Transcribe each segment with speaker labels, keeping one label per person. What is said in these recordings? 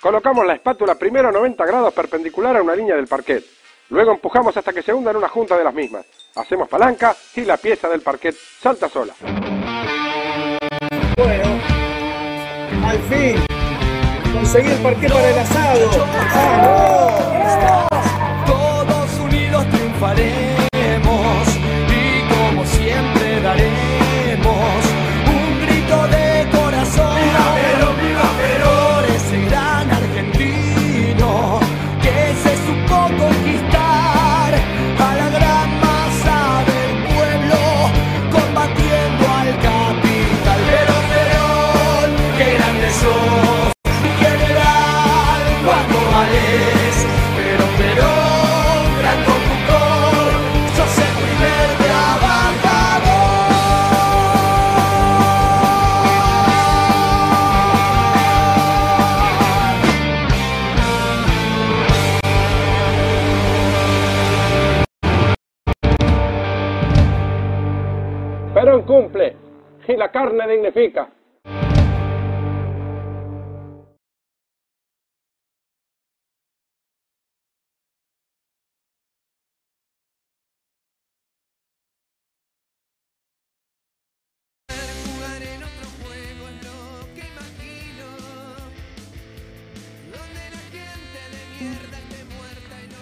Speaker 1: Colocamos la espátula primero a 90 grados perpendicular a una línea del parquet. Luego empujamos hasta que se hunda en una junta de las mismas. Hacemos palanca y la pieza del parquet salta sola.
Speaker 2: Bueno, al fin, conseguí el parquet para el asado.
Speaker 3: Todos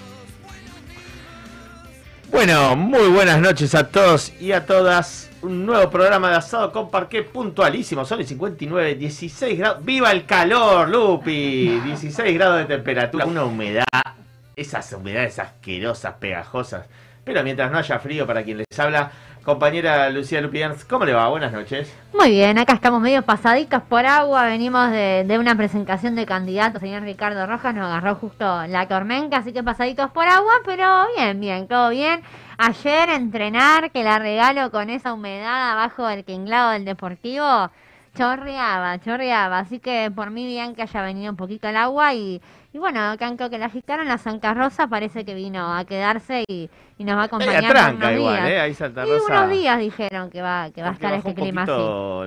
Speaker 3: los buenos vivos
Speaker 4: Bueno, muy buenas noches a todos y a todas. Un nuevo programa de asado con parqué puntualísimo. Son el 59, 16 grados. ¡Viva el calor, Lupi! 16 grados de temperatura. Una humedad. Esas humedades asquerosas, pegajosas. Pero mientras no haya frío, para quien les habla, compañera Lucía Lupians, ¿cómo le va? Buenas noches.
Speaker 5: Muy bien, acá estamos medio pasaditos por agua, venimos de, de una presentación de candidato, señor Ricardo Rojas, nos agarró justo la tormenta, así que pasaditos por agua, pero bien, bien, todo bien. Ayer entrenar, que la regalo con esa humedad abajo del tinglado del Deportivo, chorreaba, chorreaba, así que por mí bien que haya venido un poquito el agua y, y bueno, acá en que la agitaron la Santa Rosa parece que vino a quedarse y, y nos va a acompañar
Speaker 4: Media tranca
Speaker 5: unos
Speaker 4: igual,
Speaker 5: días.
Speaker 4: ¿eh? Ahí Santa
Speaker 5: Y
Speaker 4: Rosa.
Speaker 5: unos días dijeron que va, que va a estar
Speaker 4: bajó
Speaker 5: este
Speaker 4: un
Speaker 5: clima así.
Speaker 4: la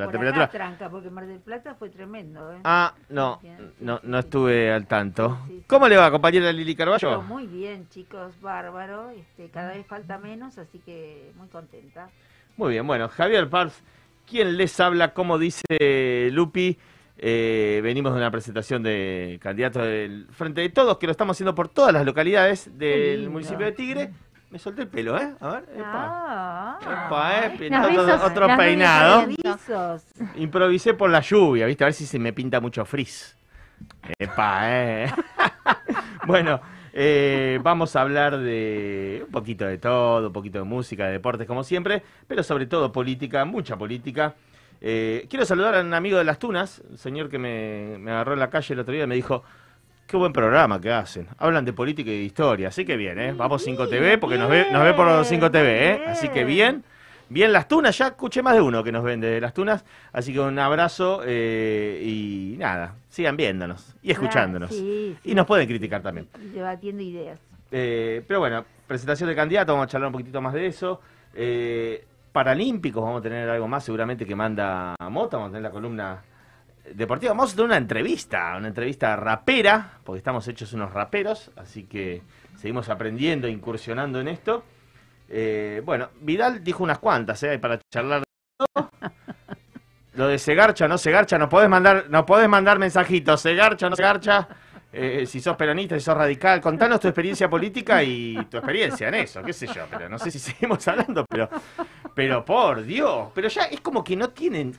Speaker 6: Por
Speaker 4: temperatura.
Speaker 6: acá tranca, porque Mar del Plata fue tremendo, ¿eh?
Speaker 4: Ah, no, no, no estuve al tanto.
Speaker 6: Sí, sí, sí.
Speaker 4: ¿Cómo le va, compañera Lili
Speaker 6: Pero
Speaker 4: Carballo?
Speaker 6: muy bien, chicos, bárbaro. Este, cada vez falta menos, así que muy contenta.
Speaker 4: Muy bien, bueno, Javier Pars, quien les habla, como dice Lupi, eh, venimos de una presentación de candidatos del Frente de Todos, que lo estamos haciendo por todas las localidades del municipio de Tigre. Me solté el pelo, ¿eh? A ver, epa.
Speaker 6: Ah,
Speaker 4: Epa, eh,
Speaker 5: rizos-
Speaker 4: otro peinado.
Speaker 5: rizos.
Speaker 4: Improvisé por la lluvia, ¿viste? A ver si se me pinta mucho frizz. Epa, eh. bueno, eh, vamos a hablar de un poquito de todo, un poquito de música, de deportes, como siempre, pero sobre todo política, mucha política. Eh, quiero saludar a un amigo de Las Tunas, un señor que me, me agarró en la calle el otro día y me dijo, qué buen programa que hacen. Hablan de política y de historia, así que bien, ¿eh? Vamos 5TV, porque nos ve, nos ve por 5TV, ¿eh? Así que bien. Bien, Las Tunas, ya escuché más de uno que nos ven de Las Tunas, así que un abrazo eh, y nada, sigan viéndonos y escuchándonos.
Speaker 6: Sí, sí.
Speaker 4: Y nos pueden criticar también.
Speaker 6: Y debatiendo ideas.
Speaker 4: Eh, pero bueno, presentación de candidato, vamos a charlar un poquitito más de eso. Eh, Paralímpicos, vamos a tener algo más seguramente que manda Mota, vamos a tener la columna deportiva. Vamos a tener una entrevista, una entrevista rapera, porque estamos hechos unos raperos, así que seguimos aprendiendo, incursionando en esto. Eh, bueno, Vidal dijo unas cuantas, ¿eh? Para charlar de todo. Lo de se garcha, no se garcha, no podés mandar, no podés mandar mensajitos, se garcha, no se garcha. Eh, si sos peronista, si sos radical, contanos tu experiencia política y tu experiencia en eso, qué sé yo, pero no sé si seguimos hablando, pero, pero por Dios, pero ya es como que no tienen,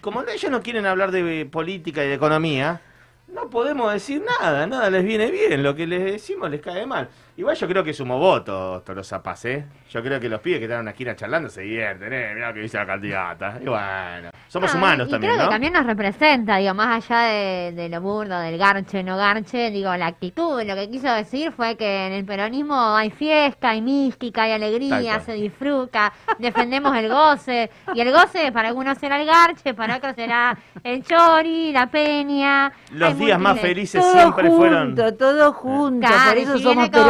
Speaker 4: como ellos no quieren hablar de política y de economía, no podemos decir nada, nada les viene bien, lo que les decimos les cae mal. Igual yo creo que sumo voto, Tolosa Paz, ¿eh? Yo creo que los pibes que están en una esquina charlando se divierten, ¿eh? Mirá lo que dice la candidata. Y bueno, somos
Speaker 5: Ah,
Speaker 4: humanos
Speaker 5: y
Speaker 4: también,
Speaker 5: creo
Speaker 4: ¿no?
Speaker 5: que también nos representa, digo, más allá de, de lo burdo, del garche, no garche, digo, la actitud, lo que quiso decir fue que en el peronismo hay fiesta, hay mística, hay alegría, se disfruta, defendemos el goce, y el goce para algunos será el garche, para otros será el chori, la peña.
Speaker 4: Los días más felices
Speaker 6: Todo
Speaker 4: siempre fueron...
Speaker 6: junto, todo junto,
Speaker 5: Claro,
Speaker 6: por eso
Speaker 5: si
Speaker 6: somos
Speaker 5: viene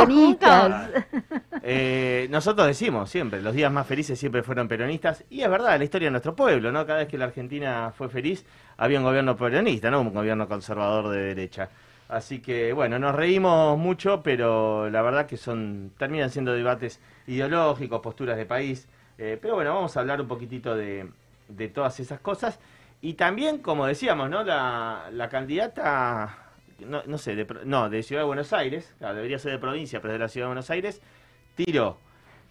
Speaker 4: Eh, nosotros decimos siempre, los días más felices siempre fueron peronistas, y es verdad, la historia de nuestro pueblo, ¿no? Cada vez que la Argentina fue feliz, había un gobierno peronista, no un gobierno conservador de derecha. Así que bueno, nos reímos mucho, pero la verdad que son terminan siendo debates ideológicos, posturas de país. Eh, pero bueno, vamos a hablar un poquitito de, de todas esas cosas. Y también, como decíamos, ¿no? La, la candidata, no, no sé, de, no, de Ciudad de Buenos Aires, claro, debería ser de provincia, pero es de la Ciudad de Buenos Aires, tiró.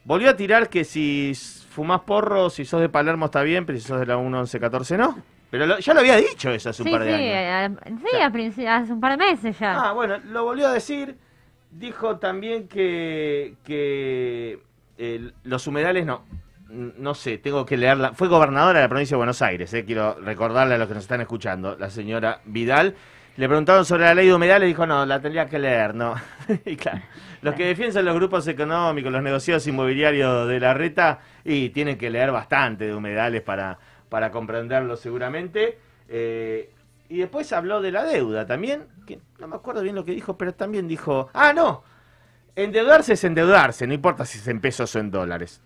Speaker 4: Volvió a tirar que si fumás porro, si sos de Palermo está bien, pero si sos de la 1114 no. Pero lo- ya lo había dicho eso hace un
Speaker 5: Sí,
Speaker 4: par de
Speaker 5: sí,
Speaker 4: años.
Speaker 5: eh, sí, a hace un par de meses ya.
Speaker 4: Ah, bueno, lo volvió a decir. Dijo también que, que eh, los humedales no. No sé, tengo que leerla. Fue gobernadora de la provincia de Buenos Aires, eh, quiero recordarle a los que nos están escuchando, la señora Vidal. Le preguntaron sobre la ley de humedales y dijo, no, la tendría que leer, no. y claro, los que defienden los grupos económicos, los negociados inmobiliarios de la reta, y tienen que leer bastante de humedales para, para comprenderlo seguramente. Eh, y después habló de la deuda también, no me acuerdo bien lo que dijo, pero también dijo, ah, no, endeudarse es endeudarse, no importa si es en pesos o en dólares.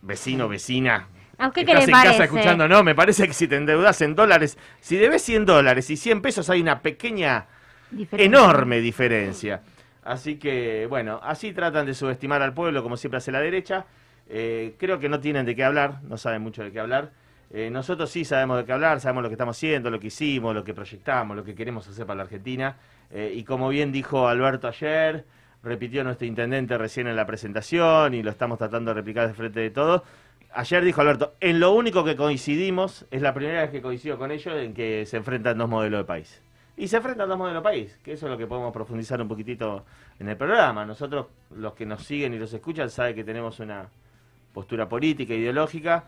Speaker 4: Vecino, vecina,
Speaker 5: ¿A usted qué
Speaker 4: estás en
Speaker 5: parece?
Speaker 4: casa escuchando, no, me parece que si te endeudas en dólares, si debes 100 dólares y 100 pesos hay una pequeña, enorme diferencia. Así que, bueno, así tratan de subestimar al pueblo, como siempre hace la derecha. Eh, creo que no tienen de qué hablar, no saben mucho de qué hablar. Eh, nosotros sí sabemos de qué hablar, sabemos lo que estamos haciendo, lo que hicimos, lo que proyectamos, lo que queremos hacer para la Argentina. Eh, y como bien dijo Alberto ayer, repitió nuestro intendente recién en la presentación y lo estamos tratando de replicar de frente de todos. Ayer dijo Alberto, en lo único que coincidimos, es la primera vez que coincido con ellos en que se enfrentan dos modelos de país. Y se enfrentan dos modelos de país, que eso es lo que podemos profundizar un poquitito en el programa. Nosotros, los que nos siguen y los escuchan, saben que tenemos una postura política, ideológica,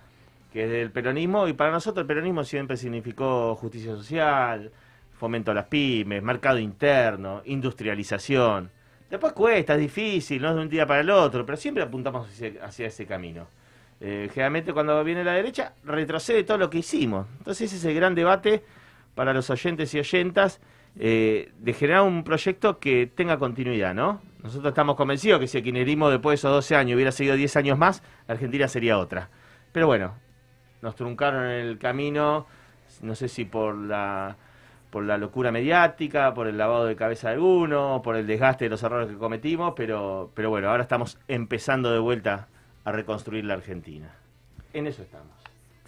Speaker 4: que es del peronismo, y para nosotros el peronismo siempre significó justicia social, fomento a las pymes, mercado interno, industrialización. Después cuesta, es difícil, no es de un día para el otro, pero siempre apuntamos hacia, hacia ese camino. Eh, generalmente cuando viene la derecha, retrocede todo lo que hicimos. Entonces ese es el gran debate para los oyentes y oyentas eh, de generar un proyecto que tenga continuidad, ¿no? Nosotros estamos convencidos que si el kirchnerismo después de esos 12 años hubiera seguido 10 años más, la Argentina sería otra. Pero bueno, nos truncaron el camino, no sé si por la por la locura mediática, por el lavado de cabeza de alguno, por el desgaste de los errores que cometimos, pero, pero bueno, ahora estamos empezando de vuelta a reconstruir la Argentina. En eso estamos.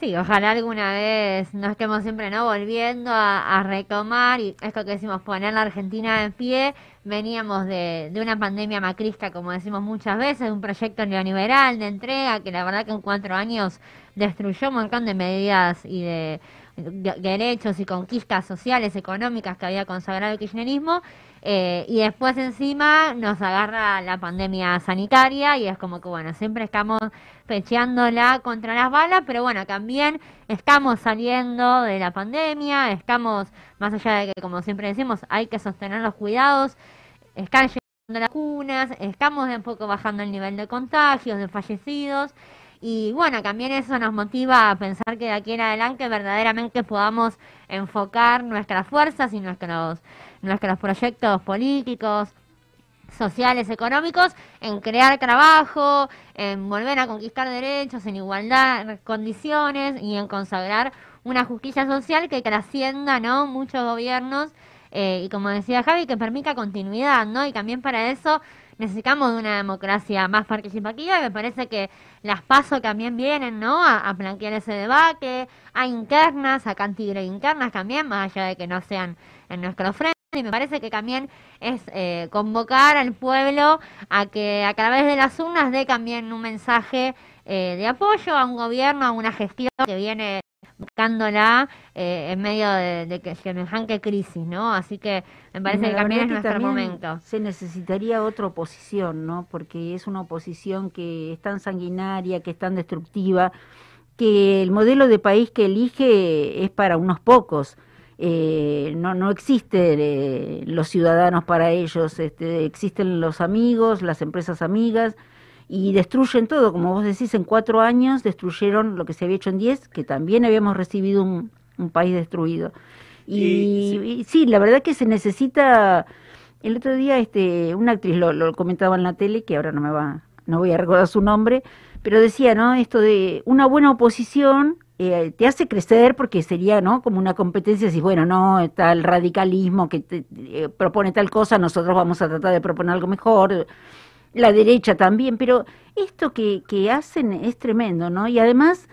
Speaker 5: Sí, ojalá alguna vez no estemos siempre no volviendo a, retomar y esto que decimos poner la Argentina en pie. Veníamos de, de una pandemia macrista, como decimos muchas veces, de un proyecto neoliberal de entrega que la verdad que en cuatro años destruyó un montón de medidas y de, de- derechos y conquistas sociales, económicas que había consagrado el kirchnerismo. Eh, y después encima nos agarra la pandemia sanitaria y es como que bueno, siempre estamos pecheándola contra las balas, pero bueno, también estamos saliendo de la pandemia, estamos, más allá de que como siempre decimos, hay que sostener los cuidados, están llegando las vacunas, estamos de a poco bajando el nivel de contagios, de fallecidos, y bueno, también eso nos motiva a pensar que de aquí en adelante verdaderamente podamos enfocar nuestras fuerzas y nuestros, nuestros proyectos políticos, sociales, económicos, en crear trabajo, en volver a conquistar derechos, en igualdad, condiciones y en consagrar una justicia social que trascienda, ¿no? Muchos gobiernos eh, y como decía Javi, que permita continuidad, ¿no? Y también para eso necesitamos de una democracia más participativa y me parece que las pasos también vienen, ¿no? A, a plantear ese debate, a internas, a cantidad de internas también, más allá de que no sean en nuestro frente. Y me parece que también es eh, convocar al pueblo a que a través de las urnas dé también un mensaje eh, de apoyo a un gobierno, a una gestión que viene buscándola eh, en medio de, de que semejante crisis, ¿no? Así que me parece que también es
Speaker 6: que
Speaker 5: nuestro
Speaker 6: también
Speaker 5: momento.
Speaker 6: Se necesitaría otra oposición, ¿no? Porque es una oposición que es tan sanguinaria, que es tan destructiva, que el modelo de país que elige es para unos pocos. Eh, no, no existen eh, los ciudadanos para ellos, este, existen los amigos, las empresas amigas, y destruyen todo, como vos decís, en cuatro años destruyeron lo que se había hecho en diez, que también habíamos recibido un, un país destruido. Y,
Speaker 4: Y-
Speaker 6: y sí, la verdad que se necesita. El otro día, este, una actriz lo, lo comentaba en la tele, que ahora no me va, no voy a recordar su nombre, pero decía, ¿no? Esto de una buena oposición eh, te hace crecer porque sería no como una competencia si bueno no está el radicalismo que te- eh, propone tal cosa nosotros vamos a tratar de proponer algo mejor la derecha también pero esto que, que hacen es tremendo no y además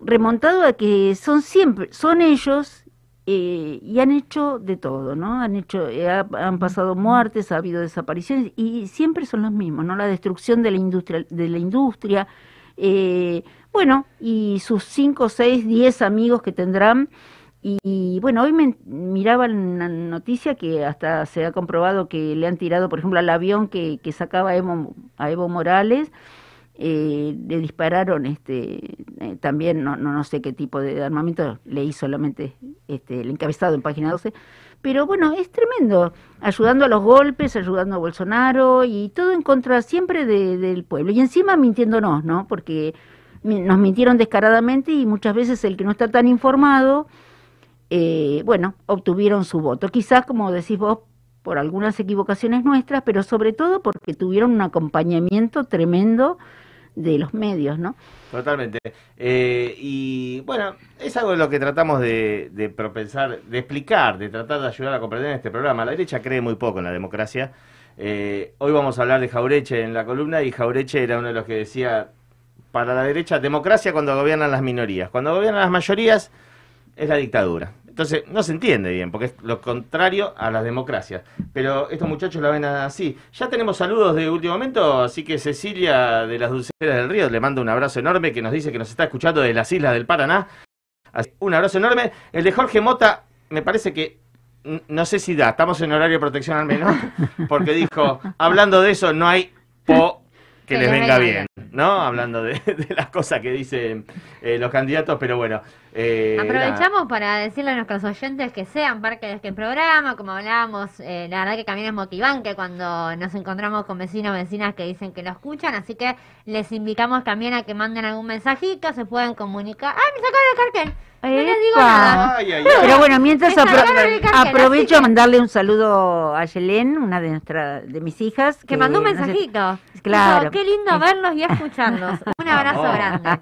Speaker 6: remontado a que son siempre son ellos eh, y han hecho de todo no han hecho eh, ha- han pasado muertes ha habido desapariciones y siempre son los mismos no la destrucción de la industria de la industria eh, bueno, y sus cinco, seis, diez amigos que tendrán. Y bueno, hoy me miraba una noticia que hasta se ha comprobado que le han tirado, por ejemplo, al avión que, que sacaba a Evo, a Evo Morales, eh, le dispararon este eh, también, no, no, no sé qué tipo de armamento, leí solamente este, el encabezado en página 12. Pero bueno, es tremendo, ayudando a los golpes, ayudando a Bolsonaro y todo en contra siempre de- del pueblo. Y encima mintiéndonos, ¿no? Porque nos mintieron descaradamente y muchas veces el que no está tan informado, eh, bueno, obtuvieron su voto. Quizás, como decís vos, por algunas equivocaciones nuestras, pero sobre todo porque tuvieron un acompañamiento tremendo de los medios, ¿no?
Speaker 4: Totalmente. Eh, y bueno, es algo de lo que tratamos de, de propensar, de explicar, de tratar de ayudar a comprender en este programa. La derecha cree muy poco en la democracia. Eh, hoy vamos a hablar de Jaureche en la columna y Jaureche era uno de los que decía, para la derecha, democracia cuando gobiernan las minorías. Cuando gobiernan las mayorías es la dictadura. Entonces, no se entiende bien, porque es lo contrario a las democracias. Pero estos muchachos la ven así. Ya tenemos saludos de último momento, así que Cecilia de las Dulceras del Río le mando un abrazo enorme que nos dice que nos está escuchando de las islas del Paraná. Un abrazo enorme. El de Jorge Mota, me parece que, no sé si da, estamos en horario de protección al menos, porque dijo, hablando de eso, no hay po que
Speaker 5: Que
Speaker 4: les venga bien, ¿no? Hablando de, de las cosas que dicen eh, los candidatos, pero bueno. eh.
Speaker 5: Aprovechamos para decirle a nuestros oyentes que sean parte de este programa, como hablábamos, eh, la verdad que también es motivante cuando nos encontramos con vecinos o vecinas que dicen que lo escuchan, así que les invitamos también a que manden algún mensajito, se pueden comunicar. ¡Ay, me sacaron el cartel! No les digo
Speaker 6: ¡Epa!
Speaker 5: nada.
Speaker 4: Ay, ay, ay.
Speaker 6: Pero bueno, mientras
Speaker 5: Me
Speaker 6: apro-
Speaker 5: sacaron el cartel,
Speaker 6: aprovecho a
Speaker 5: que-
Speaker 6: mandarle un saludo a Yelén, una de nuestra, de mis hijas.
Speaker 5: Que mandó un mensajito.
Speaker 6: Claro.
Speaker 5: Dijo, Qué lindo verlos y escucharlos. Un abrazo
Speaker 4: Oh.
Speaker 5: grande.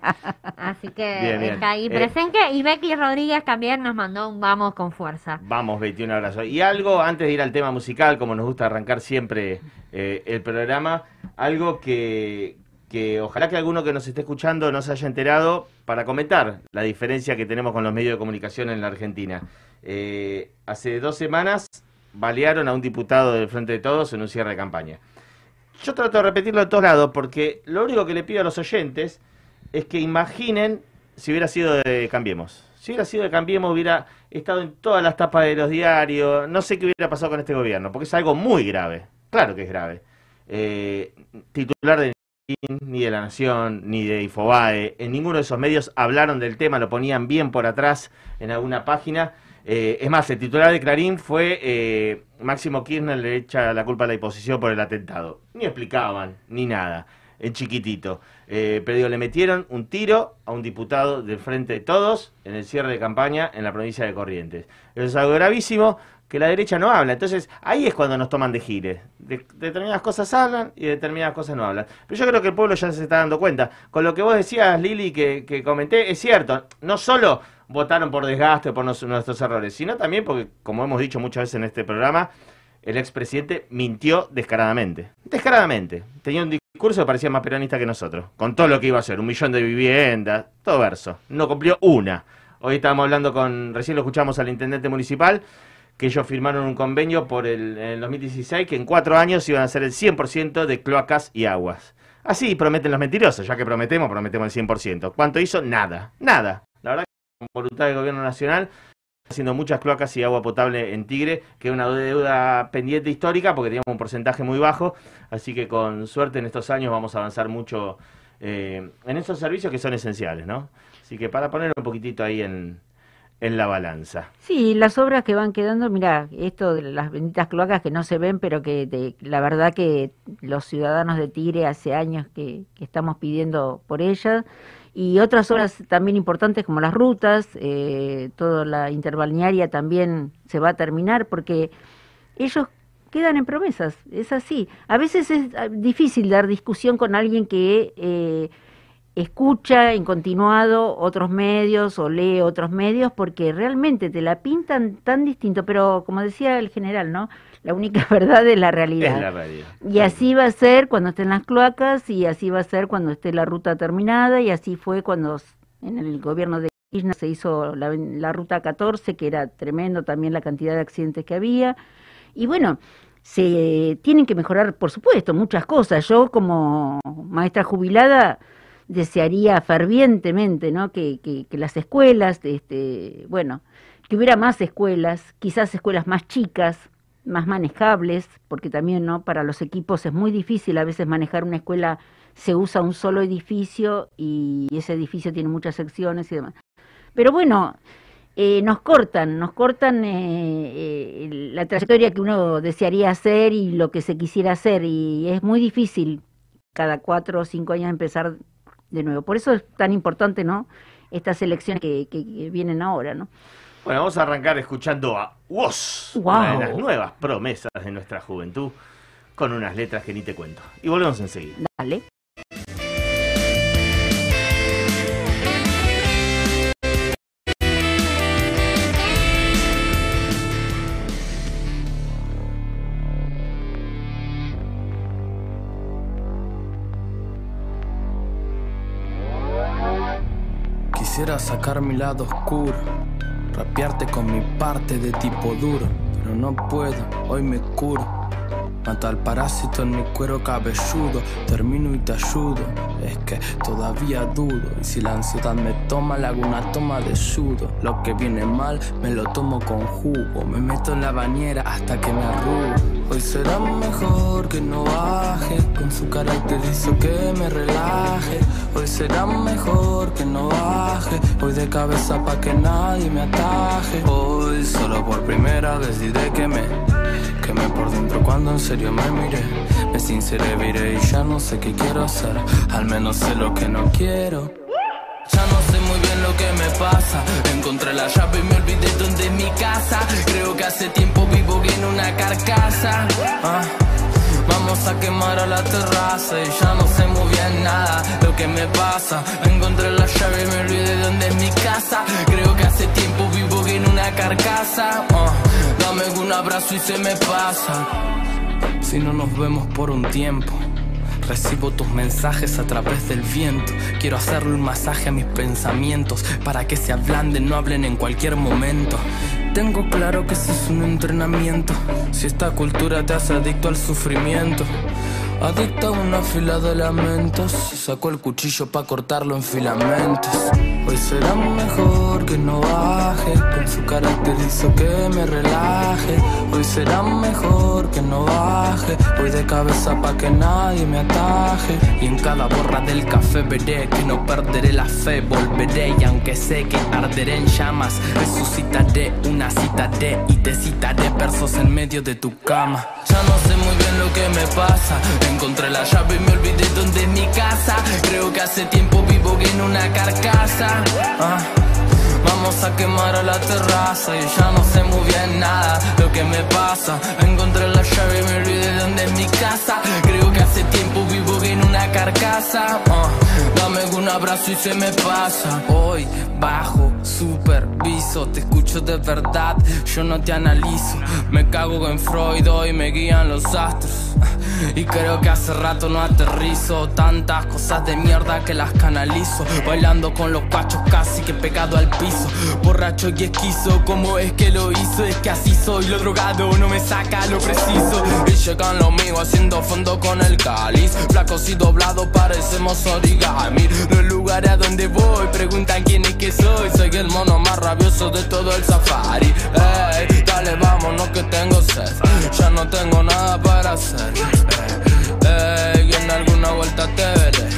Speaker 5: Así que
Speaker 4: Bien, bien.
Speaker 5: está ahí
Speaker 4: Eh,
Speaker 5: presente. Y Becky Rodríguez también nos mandó un vamos con fuerza.
Speaker 4: Vamos, Betty, un abrazo. Y algo, antes de ir al tema musical, como nos gusta arrancar siempre eh, el programa, algo que, que ojalá que alguno que nos esté escuchando no se haya enterado para comentar la diferencia que tenemos con los medios de comunicación en la Argentina. Eh, hace dos semanas balearon a un diputado del Frente de Todos en un cierre de campaña. Yo trato de repetirlo de todos lados porque lo único que le pido a los oyentes es que imaginen si hubiera sido de Cambiemos. Si hubiera sido de Cambiemos, hubiera estado en todas las tapas de los diarios. No sé qué hubiera pasado con este gobierno, porque es algo muy grave. Claro que es grave. Eh, titular de ni de La Nación, ni de Infobae, en ninguno de esos medios hablaron del tema, lo ponían bien por atrás en alguna página. Eh, es más, el titular de Clarín fue eh, Máximo Kirchner le echa la culpa a la oposición por el atentado. Ni explicaban, ni nada, en chiquitito. Eh, pero digo, le metieron un tiro a un diputado del Frente de Todos en el cierre de campaña en la provincia de Corrientes. Eso es algo gravísimo que la derecha no habla. Entonces, ahí es cuando nos toman de gires. De, determinadas cosas hablan y determinadas cosas no hablan. Pero yo creo que el pueblo ya se está dando cuenta. Con lo que vos decías, Lili, que, comenté, es cierto. No solo votaron por desgaste, por nuestros errores, sino también porque, como hemos dicho muchas veces en este programa, el expresidente mintió descaradamente. Descaradamente. Tenía un discurso que parecía más peronista que nosotros. Con todo lo que iba a hacer, un millón de viviendas, todo verso. No cumplió una. Hoy estábamos hablando con, recién lo escuchamos al intendente municipal, que ellos firmaron un convenio por el, en el 2016 que en cuatro años iban a ser el 100% de cloacas y aguas. Así prometen los mentirosos, ya que prometemos, prometemos el 100%. ¿Cuánto hizo? Nada, nada. La verdad que con voluntad del gobierno nacional haciendo muchas cloacas y agua potable en Tigre, que es una deuda pendiente histórica porque teníamos un porcentaje muy bajo, así que con suerte en estos años vamos a avanzar mucho eh, en estos servicios que son esenciales, ¿no? Así que para poner un poquitito ahí en, en la balanza.
Speaker 6: Sí, las obras que van quedando, mira, esto de las benditas cloacas que no se ven, pero que de- la verdad que los ciudadanos de Tigre hace años que, estamos pidiendo por ellas, y otras obras también importantes como las rutas, eh, toda la interbalnearia también se va a terminar porque ellos quedan en promesas, es así. A veces es ah, difícil dar discusión con alguien que... eh, escucha en continuado otros medios o lee otros medios porque realmente te la pintan tan distinto, pero como decía el general, ¿no? La única verdad es la realidad.
Speaker 4: Es la realidad.
Speaker 6: Y así va a ser cuando estén las cloacas y así va a ser cuando esté la ruta terminada y así fue cuando en el gobierno de Kirchner se hizo la, la ruta 14, que era tremendo también la cantidad de accidentes que había. Y bueno, se tienen que mejorar, por supuesto, muchas cosas. Yo como maestra jubilada desearía fervientemente ¿no? que, que, las escuelas, este, bueno, que hubiera más escuelas, quizás escuelas más chicas, más manejables, porque también no para los equipos es muy difícil a veces manejar una escuela, se usa un solo edificio y ese edificio tiene muchas secciones y demás. Pero bueno, eh, nos cortan, nos cortan eh, eh, la trayectoria que uno desearía hacer y lo que se quisiera hacer y es muy difícil cada cuatro o cinco años empezar de nuevo. Por eso es tan importante, ¿no? Estas elecciones que, que- que vienen ahora, ¿no?
Speaker 4: Bueno, vamos a arrancar escuchando a Woz,
Speaker 6: Wow.
Speaker 4: una de las nuevas promesas de nuestra juventud, con unas letras que ni te cuento. Y volvemos enseguida.
Speaker 6: Dale.
Speaker 7: Sacar mi lado oscuro, rapearte con mi parte de tipo duro, pero no puedo, hoy me curo. Mata al parásito en mi cuero cabelludo, termino y te ayudo. Es que todavía dudo, y si la ansiedad me toma, le hago una toma de sudo. Lo que viene mal, me lo tomo con jugo, me meto en la bañera hasta que me arrugo. Hoy será mejor que no baje, con su carácter hizo que me relaje. Hoy será mejor que no baje, voy de cabeza pa' que nadie me ataje. Hoy solo por primera vez diré que me Quemé por dentro cuando en serio me miré Me sinceré, viré y ya no sé qué quiero hacer Al menos sé lo que no quiero ya no sé muy bien lo que me pasa Encontré la llave y me olvidé dónde es mi casa Creo que hace tiempo vivo en una carcasa Ah, Vamos a quemar a la terraza y ya no sé muy bien nada lo que me pasa. Encontré la llave y me olvidé dónde es mi casa. Creo que hace tiempo vivo en una carcasa. Ah, dame un abrazo y se me pasa. Si no nos vemos por un tiempo. Recibo tus mensajes a través del viento. Quiero hacerle un masaje a mis pensamientos para que se ablanden, no hablen en cualquier momento. Tengo claro que ese es un entrenamiento. Si esta cultura te hace adicto al sufrimiento. Adicto a una fila de lamentos. Sacó el cuchillo para cortarlo en filamentos. Hoy será mejor que no baje. Con su carácter hizo que me relaje. Hoy será mejor que no baje. Voy de cabeza pa' que nadie me ataje. Y en cada borra del café veré que no perderé la fe. Volveré y aunque sé que arderé en llamas, resucitaré una cita de y te citaré versos en medio de tu cama. Ya no sé muy bien lo que me pasa. Encontré la llave y me olvidé dónde es mi casa. Creo que hace tiempo vivo en una carcasa. Ah. Vamos a quemar a la terraza y ya no sé muy bien nada lo que me pasa. Encontré la llave y me olvidé dónde es mi casa. Creo que hace tiempo vivo en una carcasa. Ah, dame un abrazo y se me pasa. Hoy bajo, superviso, te escucho de verdad, yo no te analizo. Me cago en Freud, hoy me guían los astros. Y creo que hace rato no aterrizo Tantas cosas de mierda que las canalizo Bailando con los cachos casi que pegado al piso Borracho y esquizo, ¿cómo es que lo hizo? Es que así soy, lo drogado no me saca lo preciso Y llegan los míos haciendo fondo con el cáliz Flacos y doblados parecemos origami lugares a donde voy. Preguntan quién es que soy. Soy el mono más rabioso de todo el safari. Ey, dale vámonos que tengo sed. Ya no tengo nada para hacer. Ey, en alguna vuelta te veré.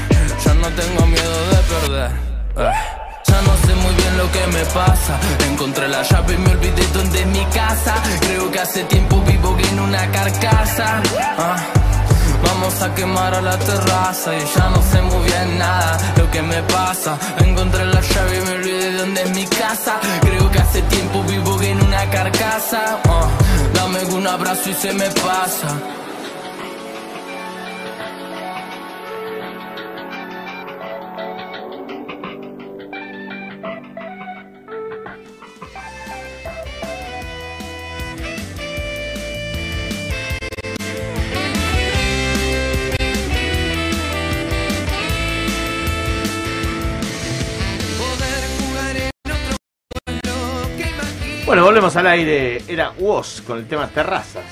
Speaker 7: Ya no tengo miedo de perder. Ya no sé muy bien lo que me pasa. Encontré la llave y me olvidé dónde es mi casa. Creo que hace tiempo vivo en una carcasa. Ah. Vamos a quemar a la terraza y ya no sé muy bien nada lo que me pasa. Encontré la llave y me olvidé de dónde es mi casa. Creo que hace tiempo vivo en una carcasa. Ah, dame un abrazo y se me pasa.
Speaker 4: Al aire. Era Woz con el tema Terrazas,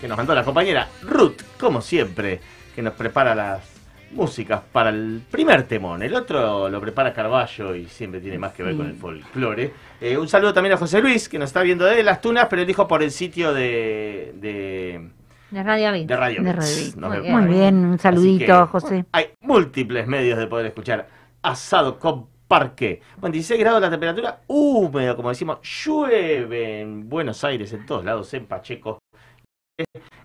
Speaker 4: que nos mandó la compañera Ruth, como siempre, que nos prepara las músicas para el primer temón. El otro lo prepara Carballo y siempre tiene más que ver
Speaker 6: Sí.
Speaker 4: con el folclore. Eh, un saludo también a José Luis, que nos está viendo de las tunas, pero dijo por el sitio de, de,
Speaker 5: De Radio Beat.
Speaker 4: de Radio.
Speaker 6: De
Speaker 4: Beats.
Speaker 6: Radio Beats.
Speaker 5: Muy bien.
Speaker 6: Muy un saludito,
Speaker 4: que,
Speaker 6: José.
Speaker 4: Hay múltiples medios de poder escuchar asado con parque. Bueno, 16 grados la temperatura, húmedo, como decimos, llueve en Buenos Aires, en todos lados, en Pacheco.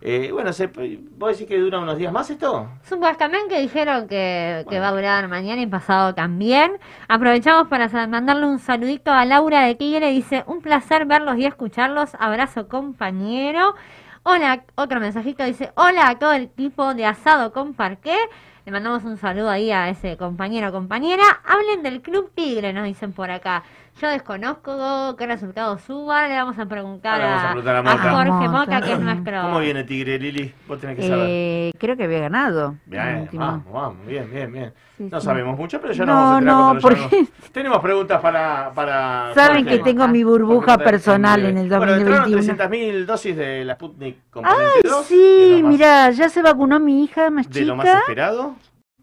Speaker 4: Eh, bueno, se, ¿vos decís que dura unos días más esto?
Speaker 5: Supuestamente dijeron que, que
Speaker 4: Bueno.
Speaker 5: va a durar mañana y pasado también. Aprovechamos para mandarle un saludito a Laura de Tigre. Dice, un placer verlos y escucharlos. Abrazo compañero. Hola, otro mensajito dice, hola a todo el equipo de Asado con Parqué. Le mandamos un saludo ahí a ese compañero o compañera. Hablen del Club Tigre, nos dicen por acá. Yo desconozco qué resultado suba. Le vamos a preguntar,
Speaker 4: a
Speaker 5: a,
Speaker 4: preguntar a.
Speaker 5: Jorge
Speaker 6: Mota.
Speaker 5: Moca, que es nuestro...
Speaker 4: ¿Cómo viene Tigre, Lili? Vos tenés que saber.
Speaker 6: Eh, creo que había ganado.
Speaker 4: Bien, vamos, vamos, bien, bien, bien.
Speaker 6: Sí,
Speaker 4: no
Speaker 6: sí.
Speaker 4: sabemos mucho, pero ya
Speaker 6: No,
Speaker 4: nos vamos a
Speaker 6: porque-.
Speaker 4: Tenemos preguntas para... para
Speaker 6: Saben
Speaker 4: Jorge.
Speaker 6: que tengo mi burbuja personal en el
Speaker 4: Bueno, entraron
Speaker 6: 2021.
Speaker 4: 300.000 dosis de la Sputnik componente
Speaker 6: Ay,
Speaker 4: 2, que
Speaker 6: sí, mira, ya se vacunó mi hija más
Speaker 4: De lo más
Speaker 6: chica,
Speaker 4: esperado.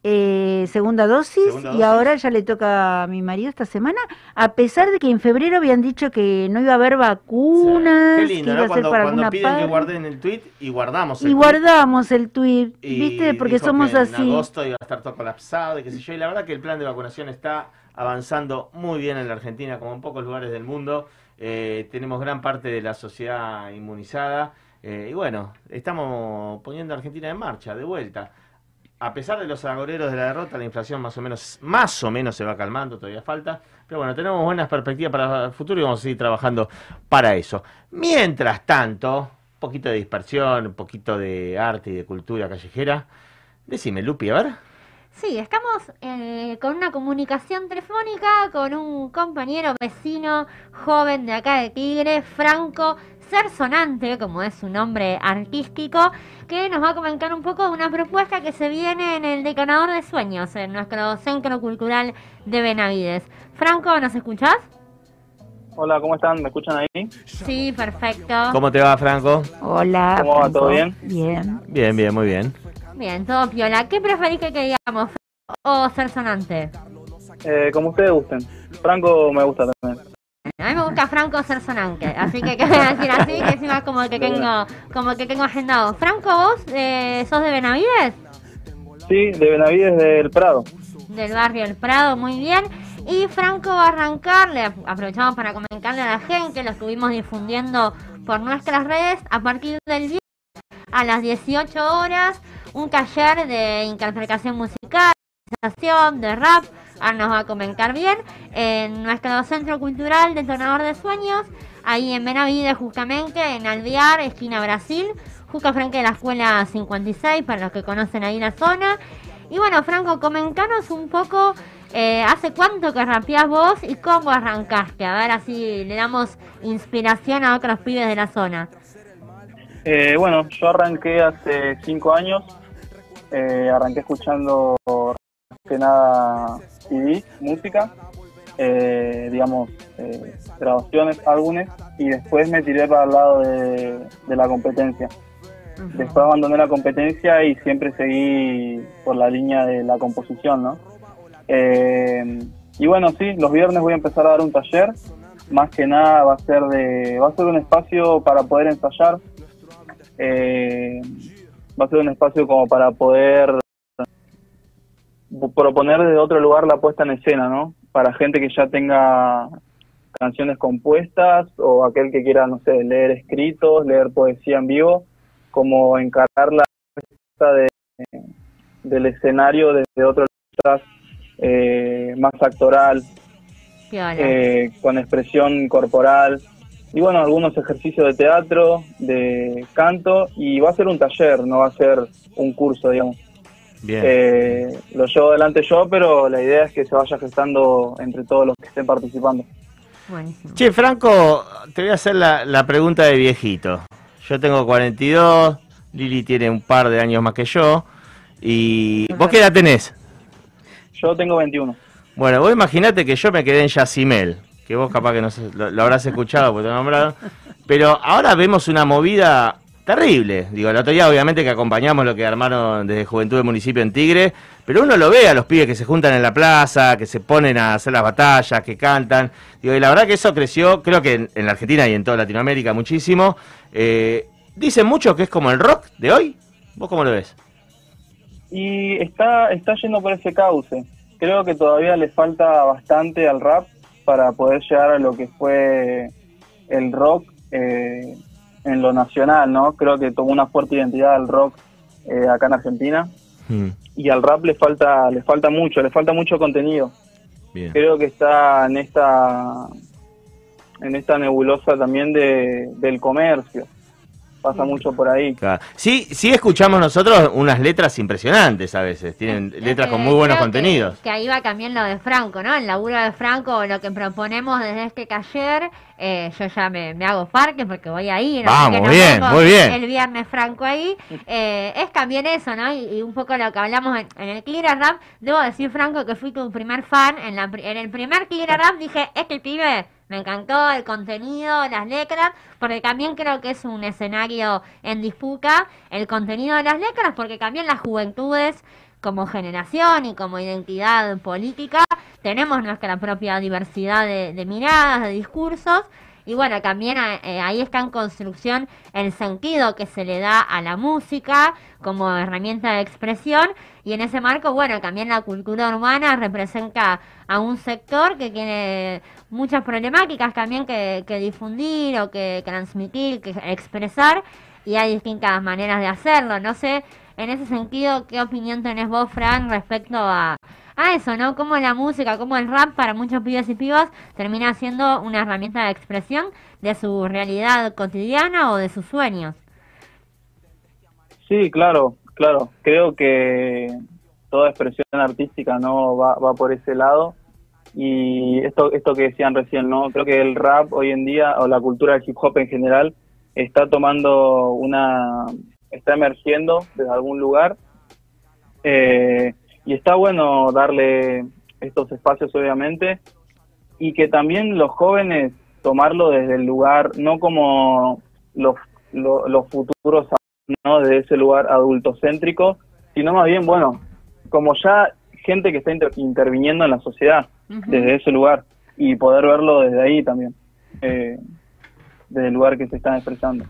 Speaker 6: Eh, segunda dosis,
Speaker 4: Segunda
Speaker 6: y
Speaker 4: dosis.
Speaker 6: ahora ya le toca a mi marido esta semana, a pesar de que en febrero habían dicho que no iba a haber vacunas,
Speaker 4: Qué
Speaker 6: que iba
Speaker 4: ¿no?
Speaker 6: a ser
Speaker 4: Cuando,
Speaker 6: para alguna
Speaker 4: piden que guarden el tweet y guardamos el
Speaker 6: Y
Speaker 4: tweet.
Speaker 6: guardamos el tweet,
Speaker 4: Y
Speaker 6: ¿viste? Porque somos
Speaker 4: que En
Speaker 6: así.
Speaker 4: agosto iba a estar todo colapsado y qué sé yo. Y la verdad que el plan de vacunación está avanzando muy bien en la Argentina, como en pocos lugares del mundo. Eh, tenemos gran parte de la sociedad inmunizada. Eh, y bueno, estamos poniendo a Argentina en marcha, de vuelta. A pesar de los agoreros de la derrota, la inflación más o menos, más o menos se va calmando, todavía falta. Pero bueno, tenemos buenas perspectivas para el futuro y vamos a seguir trabajando para eso. Mientras tanto, un poquito de dispersión, un poquito de arte y de cultura callejera. Decime, Lupi, a ver.
Speaker 5: Sí, estamos eh, con una comunicación telefónica con un compañero vecino joven de acá de Tigre, Franco Cersonante, como es su nombre artístico, que nos va a comentar un poco de una propuesta que se viene en el Decanador de Sueños, en nuestro Centro Cultural de Benavides. Franco, ¿nos escuchás?
Speaker 8: Hola, ¿cómo están? ¿Me escuchan ahí?
Speaker 5: Sí, perfecto.
Speaker 4: ¿Cómo te va, Franco?
Speaker 6: Hola.
Speaker 8: ¿Cómo va? ¿Todo bien?
Speaker 6: Bien.
Speaker 4: Bien, bien, muy bien.
Speaker 5: Bien, todo piola. ¿Qué preferís que, digamos, Franco o Cersonante?
Speaker 8: Eh, como ustedes gusten. Franco me gusta también.
Speaker 5: A mí me gusta Franco Cersonante, así que ¿qué voy a decir así? Que encima como que tengo, como que tengo agendado. Franco, ¿vos eh, sos de Benavides?
Speaker 8: Sí, de Benavides del Prado.
Speaker 5: Del barrio El Prado, muy bien. Y Franco va a arrancar, le aprovechamos para comentarle a la gente, lo estuvimos difundiendo por nuestras redes, a partir del viernes a las 18 horas, un taller de interpretación musical, de rap, ahora nos va a comentar bien, en nuestro centro cultural Detonador de Sueños, ahí en Benavides justamente, en Alvear, esquina Brasil, justo frente a la escuela 56, para los que conocen ahí la zona. Y bueno, Franco, comentanos un poco, eh, ¿hace cuánto que rapeás vos y cómo arrancaste? A ver, así le damos inspiración a otros pibes de la zona.
Speaker 8: Eh, bueno, yo arranqué hace cinco años. Eh, arranqué escuchando que nada CD, música, eh, digamos, eh, grabaciones, álbumes, y después me tiré para el lado de, de la competencia. Después abandoné la competencia y siempre seguí por la línea de la composición, ¿no? Eh, y bueno, sí, los viernes voy a empezar a dar un taller. Más que nada va a ser de, va a ser un espacio para poder ensayar. Va a ser un espacio como para poder proponer desde otro lugar la puesta en escena, ¿no? Para gente que ya tenga canciones compuestas o aquel que quiera, no sé, leer escritos, leer poesía en vivo, como encarar la puesta de, del escenario desde otro lugar eh, más actoral, eh, con expresión corporal y bueno, algunos ejercicios de teatro, de canto y va a ser un taller, no va a ser un curso, digamos.
Speaker 4: Bien.
Speaker 8: Eh, lo llevo adelante yo, pero la idea es que se vaya gestando entre todos los que estén participando.
Speaker 5: Buenísimo.
Speaker 4: Che, Franco, te voy a hacer la, la pregunta de viejito. Yo tengo 42, Lili tiene un par de años más que yo. ¿Y vos qué edad tenés?
Speaker 8: Yo tengo 21.
Speaker 4: Bueno, vos imaginate que yo me quedé en Yacimel. que vos capaz que no sé, lo, lo habrás escuchado porque te nombraron. Pero ahora vemos una movida terrible. Digo, el otro obviamente que acompañamos lo que armaron desde Juventud del Municipio en Tigre, pero uno lo ve a los pibes que se juntan en la plaza, que se ponen a hacer las batallas, que cantan. Digo, y la verdad que eso creció, creo que en, en la Argentina y en toda Latinoamérica muchísimo. Eh, dicen mucho que es como el rock de hoy. ¿Vos cómo lo ves?
Speaker 8: Y está, está yendo por ese cauce. Creo que todavía le falta bastante al rap para poder llegar a lo que fue el rock eh, en lo nacional, ¿no? Creo que tomó una fuerte identidad al rock eh, acá en Argentina
Speaker 4: Hmm,
Speaker 8: y al rap le falta le falta mucho, le falta mucho contenido.
Speaker 4: bien.
Speaker 8: Creo que está en esta en esta nebulosa también de, del comercio. Pasa mucho por ahí.
Speaker 4: Claro. Sí, sí escuchamos nosotros unas letras impresionantes a veces. Tienen letras con muy buenos
Speaker 5: creo
Speaker 4: contenidos.
Speaker 5: Que, que ahí va también lo de Franco, ¿no? El laburo de Franco, lo que proponemos desde este taller, eh, yo ya me, me hago parque porque voy ahí. ¿no?
Speaker 4: Vamos, bien, muy bien.
Speaker 5: El viernes Franco ahí. Eh, es también eso, ¿no? Y, y un poco lo que hablamos en, en el Clear Rap. Debo decir, Franco, que fui tu primer fan. En, la, en el primer Clear Rap dije, este pibe me encantó el contenido, las letras, porque también creo que es un escenario en disputa el contenido de las letras, porque también las juventudes como generación y como identidad política tenemos nuestra propia diversidad de, miradas, de discursos. Y bueno, también eh, ahí está en construcción el sentido que se le da a la música como herramienta de expresión. Y en ese marco, bueno, también la cultura urbana representa a un sector que tiene muchas problemáticas también que, que difundir o que transmitir, que expresar. Y hay distintas maneras de hacerlo. No sé, en ese sentido, ¿qué opinión tenés vos, Fran, respecto a, a eso, ¿no? Cómo la música, cómo el rap para muchos pibes y pibas termina siendo una herramienta de expresión de su realidad cotidiana o de sus sueños.
Speaker 8: Sí, claro, claro. Creo que toda expresión artística no va, va por ese lado. Y esto, esto que decían recién, ¿no? Creo que el rap hoy en día, o la cultura del hip hop en general, está tomando una. está emergiendo desde algún lugar. Eh, y está bueno darle estos espacios, obviamente. Y que también los jóvenes tomarlo desde el lugar, no como los, lo- los futuros ¿no? de ese lugar adultocéntrico, sino más bien, bueno, como ya gente que está inter- interviniendo en la sociedad desde ese lugar y poder verlo desde ahí también, eh, desde el lugar que se están expresando.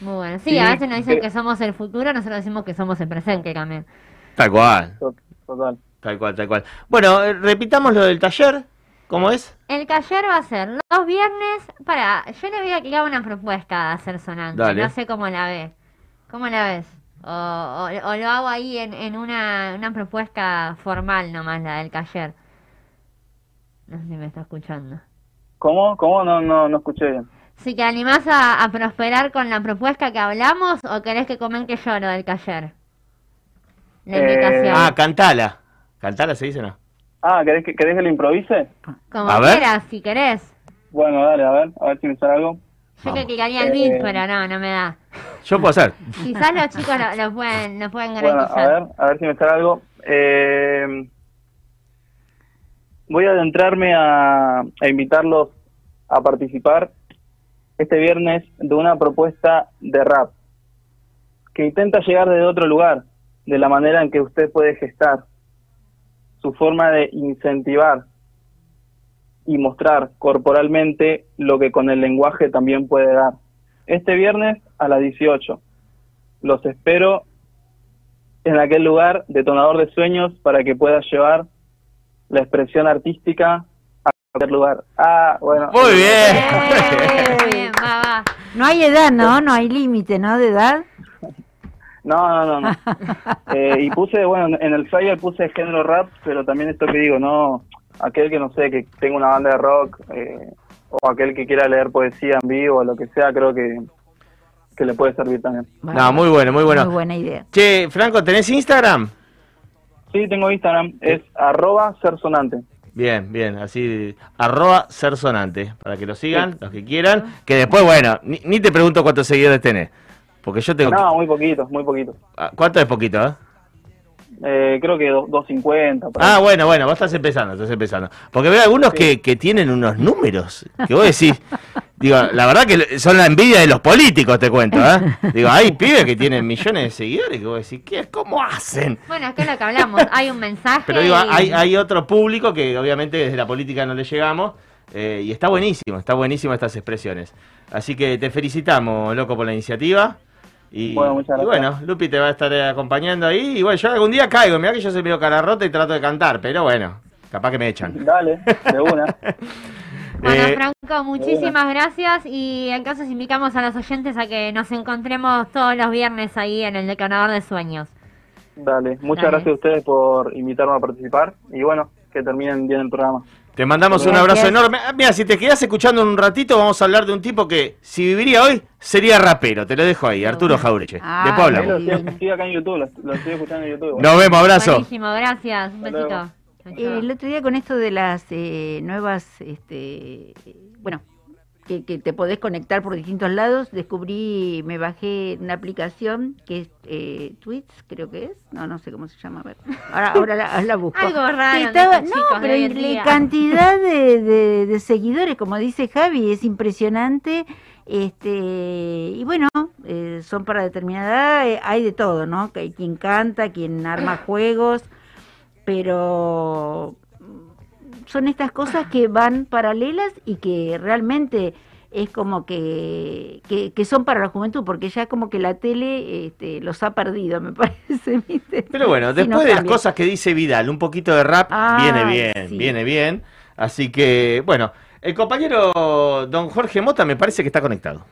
Speaker 5: Muy bueno. Sí,
Speaker 8: Sí,
Speaker 5: a veces nos dicen que somos el futuro, nosotros decimos que somos el presente también.
Speaker 4: Tal cual,
Speaker 8: To- Total.
Speaker 4: tal cual, tal cual. Bueno, eh, repitamos lo del taller. ¿Cómo es?
Speaker 5: El taller va a ser los viernes. Para, yo le voy a tirar una propuesta a hacer sonante.
Speaker 4: Dale.
Speaker 5: No sé cómo la ves. ¿Cómo la ves? O, o- o lo hago ahí en, en una, una propuesta formal nomás, la del taller. No sé si me está escuchando.
Speaker 8: ¿Cómo? ¿Cómo? No, no, no escuché bien.
Speaker 5: Si te animás a, a prosperar con la propuesta que hablamos o querés que comente yo lo del taller. La
Speaker 8: Eh,
Speaker 5: invitación.
Speaker 4: Ah, cantala. ¿Cantala se dice o no?
Speaker 8: Ah, ¿querés que, querés que lo improvise?
Speaker 5: Como
Speaker 4: a ver.
Speaker 5: quieras, si querés.
Speaker 8: Bueno, dale, a ver, a ver si me sale algo.
Speaker 5: Yo que tiraría el beat,
Speaker 8: Eh.
Speaker 5: pero no, no me da.
Speaker 4: Yo puedo hacer.
Speaker 5: Quizás los chicos lo, lo pueden, lo pueden
Speaker 8: Bueno,
Speaker 5: garantizar.
Speaker 8: a ver, a ver si me sale algo. Eh, voy a adentrarme a, invitarlos a participar este viernes de una propuesta de rap que intenta llegar desde otro lugar, de la manera en que usted puede gestar su forma de incentivar y mostrar corporalmente lo que con el lenguaje también puede dar. Este viernes a las 18. Los espero en aquel lugar, detonador de sueños, para que puedas llevar la expresión artística a cualquier lugar. Ah, bueno.
Speaker 4: Muy bien.
Speaker 5: Muy bien, va, va.
Speaker 6: No hay edad, ¿no? No hay límite, ¿no? De edad.
Speaker 8: No, no, no. no. Eh, y puse, bueno, en el flyer puse género rap, pero también esto que digo, no, aquel que no sé, que tenga una banda de rock, eh, o aquel que quiera leer poesía en vivo, o lo que sea, creo que, que le puede servir también.
Speaker 4: No, muy bueno, muy bueno.
Speaker 6: Muy buena idea.
Speaker 4: Che, Franco, ¿tenés Instagram?
Speaker 8: Sí, tengo Instagram, es arroba ser sonante.
Speaker 4: Bien, bien, así, arroba ser sonante, para que lo sigan, los que quieran, que después, bueno, ni, ni te pregunto cuántos seguidores tenés, porque yo tengo...
Speaker 8: No, muy poquito, muy poquito.
Speaker 4: Ah, ¿Cuánto es poquito, eh?
Speaker 8: Eh, creo que do- 250. por ahí.
Speaker 4: Ah, bueno, bueno, vos estás empezando, estás empezando. Porque veo algunos que, que tienen unos números que vos decís, digo, la verdad que son la envidia de los políticos, te cuento, ¿eh? Digo, hay pibes que tienen millones de seguidores que vos decís, ¿qué? ¿Cómo hacen?
Speaker 5: Bueno, es que es lo que hablamos. Hay un mensaje.
Speaker 4: Pero digo,
Speaker 5: y-
Speaker 4: hay, hay otro público que obviamente desde la política no le llegamos eh, y está buenísimo, está buenísimo estas expresiones. Así que te felicitamos, loco, por la iniciativa. Y
Speaker 8: Bueno,
Speaker 4: y Lupi te va a estar acompañando ahí. Y bueno, yo algún día caigo, mirá que yo soy medio cara rota y trato de cantar, pero bueno, capaz que me echan.
Speaker 8: Dale, de una.
Speaker 5: Bueno,
Speaker 4: Eh,
Speaker 5: Franco, muchísimas gracias y entonces invitamos a los oyentes a que nos encontremos todos los viernes ahí en el Decanador de Sueños.
Speaker 8: Dale, muchas
Speaker 5: Dale.
Speaker 8: gracias a ustedes por invitarme a participar y bueno, que terminen bien el programa.
Speaker 4: Te mandamos un abrazo enorme. Ah, Mira, si te quedas escuchando en un ratito, vamos a hablar de un tipo que, si viviría hoy, sería rapero. Te lo dejo ahí, Arturo Jaureche.
Speaker 6: Ah,
Speaker 8: lo
Speaker 6: bien.
Speaker 8: estoy, estoy acá en YouTube, lo, lo estoy escuchando en YouTube.
Speaker 4: Nos vemos, abrazo.
Speaker 5: Buenísimo, gracias. Un besito.
Speaker 6: Eh, el otro día con esto de las eh, nuevas, este, bueno, que, que te podés conectar por distintos lados, descubrí, me bajé una aplicación que es eh, Tweets, creo que es, no, no sé cómo se llama, a ver, ahora, ahora la, la busco.
Speaker 5: Algo raro
Speaker 6: estaba- no,
Speaker 5: chicos
Speaker 6: pero la cantidad de, de- de seguidores, como dice Javi, es impresionante. Este, y bueno, eh, son para determinada edad, eh, hay de todo, ¿no? Que hay quien canta, quien arma juegos, pero son estas cosas que van paralelas y que realmente es como que, que, que son para la juventud, porque ya como que la tele este, los ha perdido, me parece. ¿viste?
Speaker 4: Pero bueno, después de las cosas que dice Vidal, un poquito de rap viene bien,
Speaker 6: sí.
Speaker 4: viene bien. Así que, bueno, el compañero don Jorge Mota me parece que está conectado.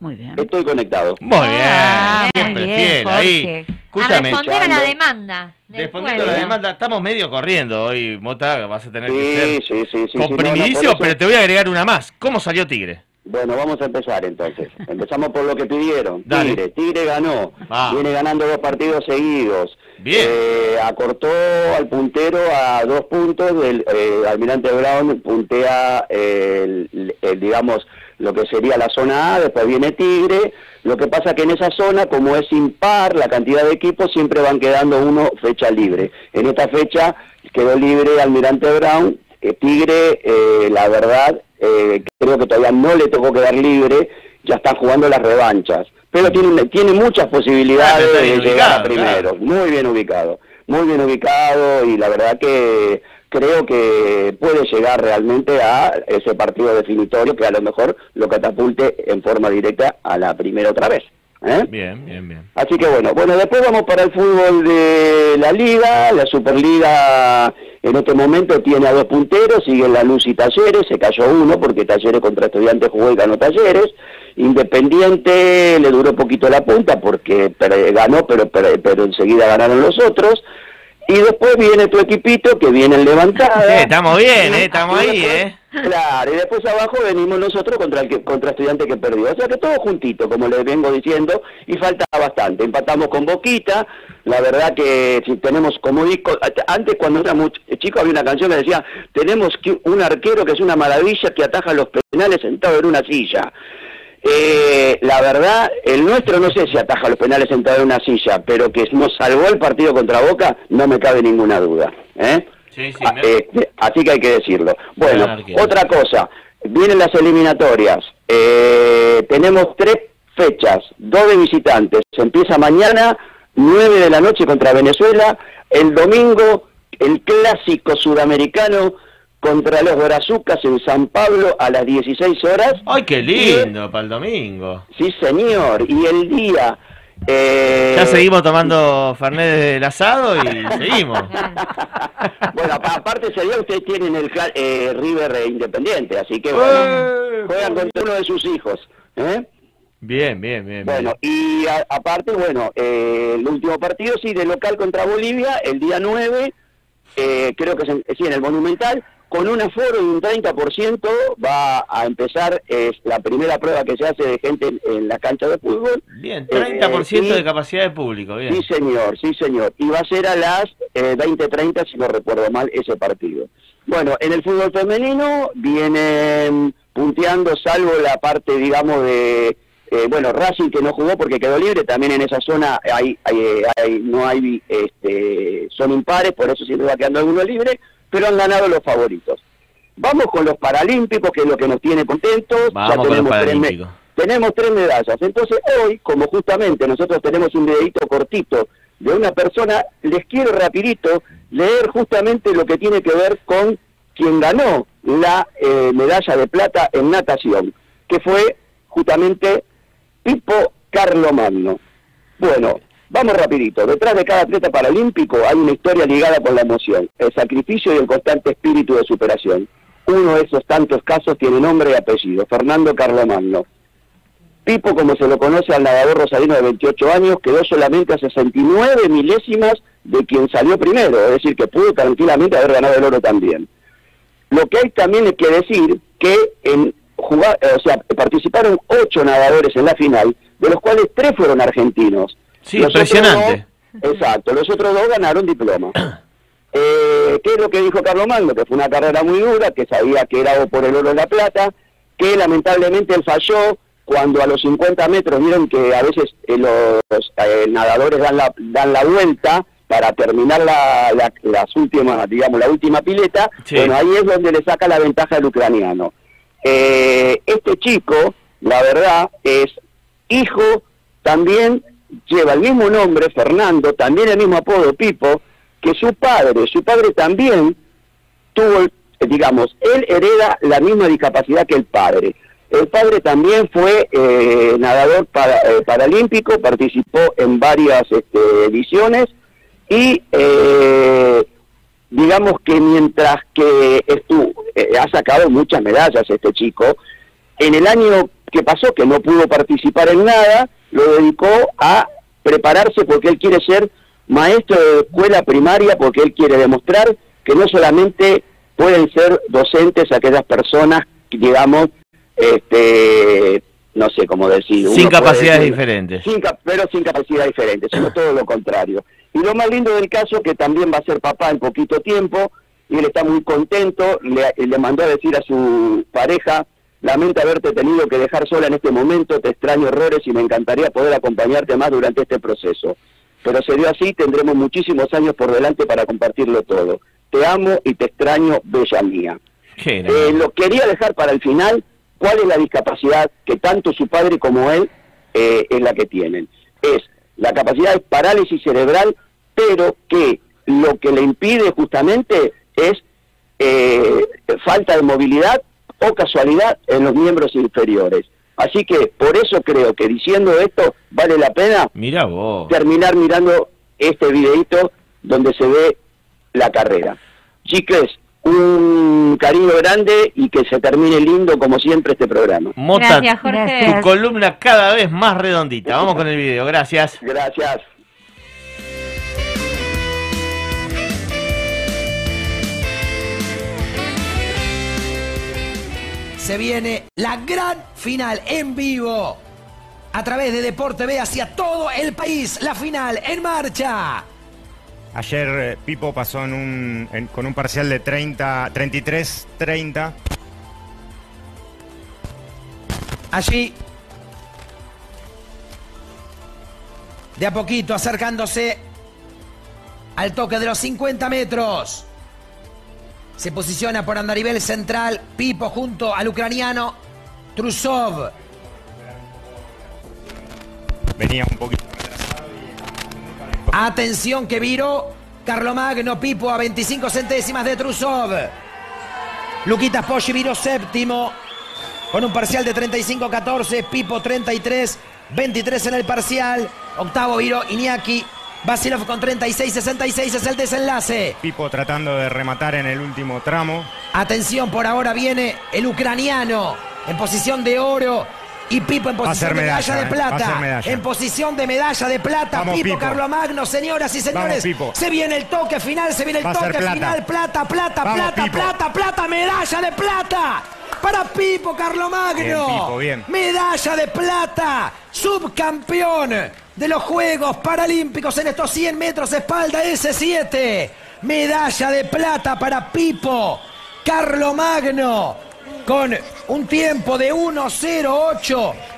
Speaker 6: Muy bien.
Speaker 9: Estoy conectado.
Speaker 4: Muy
Speaker 6: Ah,
Speaker 4: bien,
Speaker 6: muy
Speaker 4: siempre
Speaker 6: bien,
Speaker 4: fiel ahí.
Speaker 5: A
Speaker 4: Escúchame,
Speaker 5: responder a la demanda.
Speaker 4: respondiendo a la demanda, estamos medio corriendo hoy, Mota, vas a tener que
Speaker 9: Sí,
Speaker 4: ser
Speaker 9: sí, sí, sí. sí,
Speaker 4: comprimidísimo,
Speaker 9: no, no, por
Speaker 4: pero te voy a agregar una más. ¿Cómo salió Tigre?
Speaker 9: Bueno, vamos a empezar entonces. Empezamos por lo que pidieron.
Speaker 4: Dale.
Speaker 9: Tigre, Tigre ganó.
Speaker 4: Ah.
Speaker 9: Viene ganando dos partidos seguidos.
Speaker 4: Bien.
Speaker 9: Eh, acortó al puntero a dos puntos. Del, eh, Almirante Brown puntea, eh, el- el, digamos, lo que sería la zona A. Después viene Tigre. Lo que pasa que en esa zona, como es impar la cantidad de equipos, siempre van quedando uno fecha libre. En esta fecha quedó libre Almirante Brown. Eh, Tigre, eh, la verdad, eh, creo que todavía no le tocó quedar libre, ya están jugando las revanchas. Pero tiene, tiene muchas posibilidades
Speaker 4: Ah,
Speaker 9: de llegar
Speaker 4: ubicado,
Speaker 9: primero, muy bien ubicado, muy bien ubicado y la verdad que creo que puede llegar realmente a ese partido definitorio que a lo mejor lo catapulte en forma directa a la primera otra vez. ¿eh?
Speaker 4: Bien, bien, bien.
Speaker 9: Así que bueno, bueno, después vamos para el fútbol de la Liga, la Superliga en este momento tiene a dos punteros, siguen la Luz y Talleres, se cayó uno porque Talleres contra Estudiantes jugó y ganó Talleres, Independiente le duró poquito la punta porque ganó, pero, pero, pero enseguida ganaron los otros, y después viene tu equipito que viene en levantada.
Speaker 4: Estamos bien, eh, estamos ahí,
Speaker 9: después-
Speaker 4: eh.
Speaker 9: Claro, y después abajo venimos nosotros contra el que, contra estudiante que perdió. O sea que todo juntito, como les vengo diciendo, y falta bastante. Empatamos con Boquita, la verdad que si tenemos como disco, antes cuando era muy chico había una canción que decía, tenemos un arquero que es una maravilla que ataja los penales sentado en una silla. Eh, la verdad, el nuestro no sé si ataja los penales sentado en una silla, pero que nos salvó el partido contra Boca, no me cabe ninguna duda. ¿eh?
Speaker 4: Sí, sí,
Speaker 9: Ah,
Speaker 4: me-
Speaker 9: este, así que hay que decirlo. Bueno, otra cosa, vienen las eliminatorias. Eh, tenemos tres fechas, dos de visitantes. Se empieza mañana, 9 de la noche contra Venezuela. El domingo, el clásico sudamericano contra los Brazucas en San Pablo a las 16 horas.
Speaker 4: ¡Ay, qué lindo para el domingo!
Speaker 9: Sí, señor. Y el día... eh,
Speaker 4: Ya seguimos tomando Fernet del asado y seguimos.
Speaker 9: Bueno, apa- aparte ese día ustedes tienen el eh, River Independiente, así que bueno,
Speaker 4: Eh,
Speaker 9: juegan contra uno de sus hijos. ¿eh?
Speaker 4: Bien, bien, bien.
Speaker 9: Bueno, y a- aparte, bueno, eh, el último partido, sí, de local contra Bolivia, el día 9, eh, creo que es en, sí, en el Monumental, con un aforo de un 30% va a empezar es la primera prueba que se hace de gente en, en la cancha de fútbol.
Speaker 4: Bien,
Speaker 9: Eh,
Speaker 4: 30%
Speaker 9: y-
Speaker 4: de capacidad de público, bien.
Speaker 9: Sí, señor, sí, señor. Y va a ser a las eh, 20.30, si no recuerdo mal, ese partido. Bueno, en el fútbol femenino vienen punteando, salvo la parte, digamos, de eh, bueno, Racing que no jugó porque quedó libre, también en esa zona hay, hay- hay- no hay, este, son impares, por eso siempre va quedando alguno libre, pero han ganado los favoritos. Vamos con los Paralímpicos, que es lo que nos tiene contentos.
Speaker 4: Vamos con los
Speaker 9: tres tenemos tres medallas. Entonces hoy, como justamente nosotros tenemos un videito cortito de una persona, les quiero rapidito leer justamente lo que tiene que ver con quien ganó la eh, medalla de plata en natación, que fue justamente Pipo Carlomagno. Bueno, vamos rapidito. Detrás de cada atleta paralímpico hay una historia ligada con la emoción, el sacrificio y el constante espíritu de superación. Uno de esos tantos casos tiene nombre y apellido, Fernando Carlomagno. Pipo, como se lo conoce al nadador rosarino de 28 años, quedó solamente a 69 milésimas de quien salió primero, es decir, que pudo tranquilamente haber ganado el oro también. Lo que hay también es que decir que en jugar, o sea, participaron ocho nadadores en la final, de los cuales tres fueron argentinos.
Speaker 4: Sí,
Speaker 9: Los otros
Speaker 4: impresionante.
Speaker 9: dos- exacto, los otros dos ganaron diploma. Eh, ¿Qué es lo que dijo Carlos Magno? Que fue una carrera muy dura, que sabía que era o por el oro o la plata, que lamentablemente él falló cuando a los 50 metros vieron que a veces eh, los eh, nadadores dan la, dan la vuelta para terminar la, la- las últimas, digamos, la última pileta,
Speaker 4: Sí.
Speaker 9: bueno, ahí es donde le saca la ventaja al ucraniano. Eh, este chico, la verdad, es hijo, también lleva el mismo nombre, Fernando, también el mismo apodo, Pipo, que su padre. Su padre también tuvo, eh, digamos, él hereda la misma discapacidad que el padre. El padre también fue eh, nadador para- eh, paralímpico, participó en varias este, ediciones y eh, digamos que mientras que estu- eh, ha sacado muchas medallas este chico, en el año que pasó, que no pudo participar en nada, lo dedicó a prepararse porque él quiere ser maestro de escuela primaria, porque él quiere demostrar que no solamente pueden ser docentes aquellas personas, digamos, este, no sé cómo decir.
Speaker 4: Sin capacidades
Speaker 9: decir-
Speaker 4: diferentes.
Speaker 9: sin pero sin capacidad diferente, sino todo lo contrario. Y lo más lindo del caso que también va a ser papá en poquito tiempo, y él está muy contento, le, le mandó a decir a su pareja, lamento haberte tenido que dejar sola en este momento, te extraño errores y me encantaría poder acompañarte más durante este proceso. Pero se dio así, tendremos muchísimos años por delante para compartirlo todo. Te amo y te extraño, bella mía. Eh, lo quería dejar para el final cuál es la discapacidad que tanto su padre como él eh, es la que tienen. Es la capacidad de parálisis cerebral, pero que lo que le impide justamente es eh, falta de movilidad o casualidad en los miembros inferiores. Así que por eso creo que diciendo esto vale la pena
Speaker 4: Mira vos.
Speaker 9: terminar mirando este videito donde se ve la carrera. Chiques, un cariño grande y que se termine lindo como siempre este programa.
Speaker 4: Mota,
Speaker 5: Gracias, Jorge.
Speaker 4: Tu columna cada vez más redondita. Vamos con el video, gracias.
Speaker 9: Gracias.
Speaker 10: Se viene la gran final en vivo. A través de Deporte B hacia todo el país. La final en marcha.
Speaker 11: Ayer eh, Pipo pasó en un, en- con un parcial de 30, 33-30.
Speaker 10: Allí. De a poquito acercándose al toque de los 50 metros. Se posiciona por andarivel central Pipo junto al ucraniano Trusov.
Speaker 11: Venía un poquito.
Speaker 10: Atención que viró Carlomagno Pipo a 25 centésimas de Trusov. Luquitas Poggi viró séptimo con un parcial de 35-14. Pipo 33, 23 en el parcial. Octavo viró Iñaki. Vasilov con 36-66 es el desenlace.
Speaker 11: Pipo tratando de rematar en el último tramo.
Speaker 10: Atención, por ahora viene el ucraniano en posición de oro y Pipo en posición de medalla, de
Speaker 11: eh,
Speaker 10: plata.
Speaker 11: medalla.
Speaker 10: En posición de medalla de plata,
Speaker 11: Vamos,
Speaker 10: Pipo,
Speaker 11: Pipo.
Speaker 10: Carlomagno, señoras y señores.
Speaker 11: Vamos.
Speaker 10: Se viene el toque final, se viene el toque
Speaker 11: plata.
Speaker 10: final. Plata, plata,
Speaker 11: Vamos,
Speaker 10: plata,
Speaker 11: Pipo.
Speaker 10: plata, plata, medalla de plata. Para Pipo Carlomagno.
Speaker 11: Bien, Pipo, bien.
Speaker 10: Medalla de plata. Subcampeón de los Juegos Paralímpicos en estos 100 metros espalda S7. Medalla de plata para Pipo Carlomagno. con un tiempo de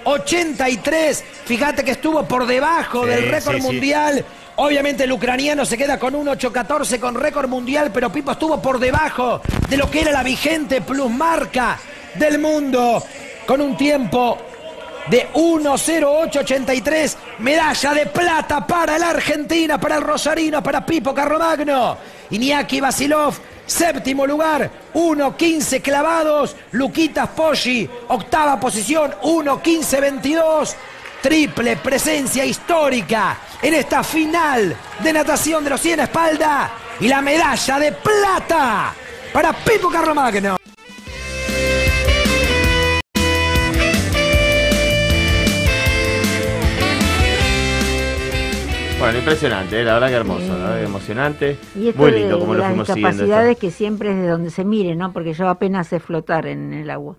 Speaker 10: 1.08.83. Fíjate que estuvo por debajo
Speaker 11: Sí,
Speaker 10: del récord
Speaker 11: sí, sí.
Speaker 10: mundial. Obviamente el ucraniano se queda con 1.814 con récord mundial, pero Pipo estuvo por debajo de lo que era la vigente plusmarca del mundo con un tiempo de 1.0883, medalla de plata para la Argentina, para el Rosarino, para Pipo Carromagno. Iñaki Basilov, séptimo lugar, 1.15 clavados. Luquitas Poggi, octava posición, 1.15.22. Triple presencia histórica en esta final de natación de los 100 a espalda. Y la medalla de plata para Pipo Carromagno.
Speaker 4: Bueno, impresionante, eh, la verdad que hermoso, la verdad que emocionante.
Speaker 6: Y esto
Speaker 4: Muy
Speaker 6: de,
Speaker 4: lindo como
Speaker 6: de
Speaker 4: lo
Speaker 6: las
Speaker 4: fuimos siguiendo. esto.
Speaker 6: discapacidades que siempre es de donde se mire, ¿no? Porque yo apenas sé flotar en el agua.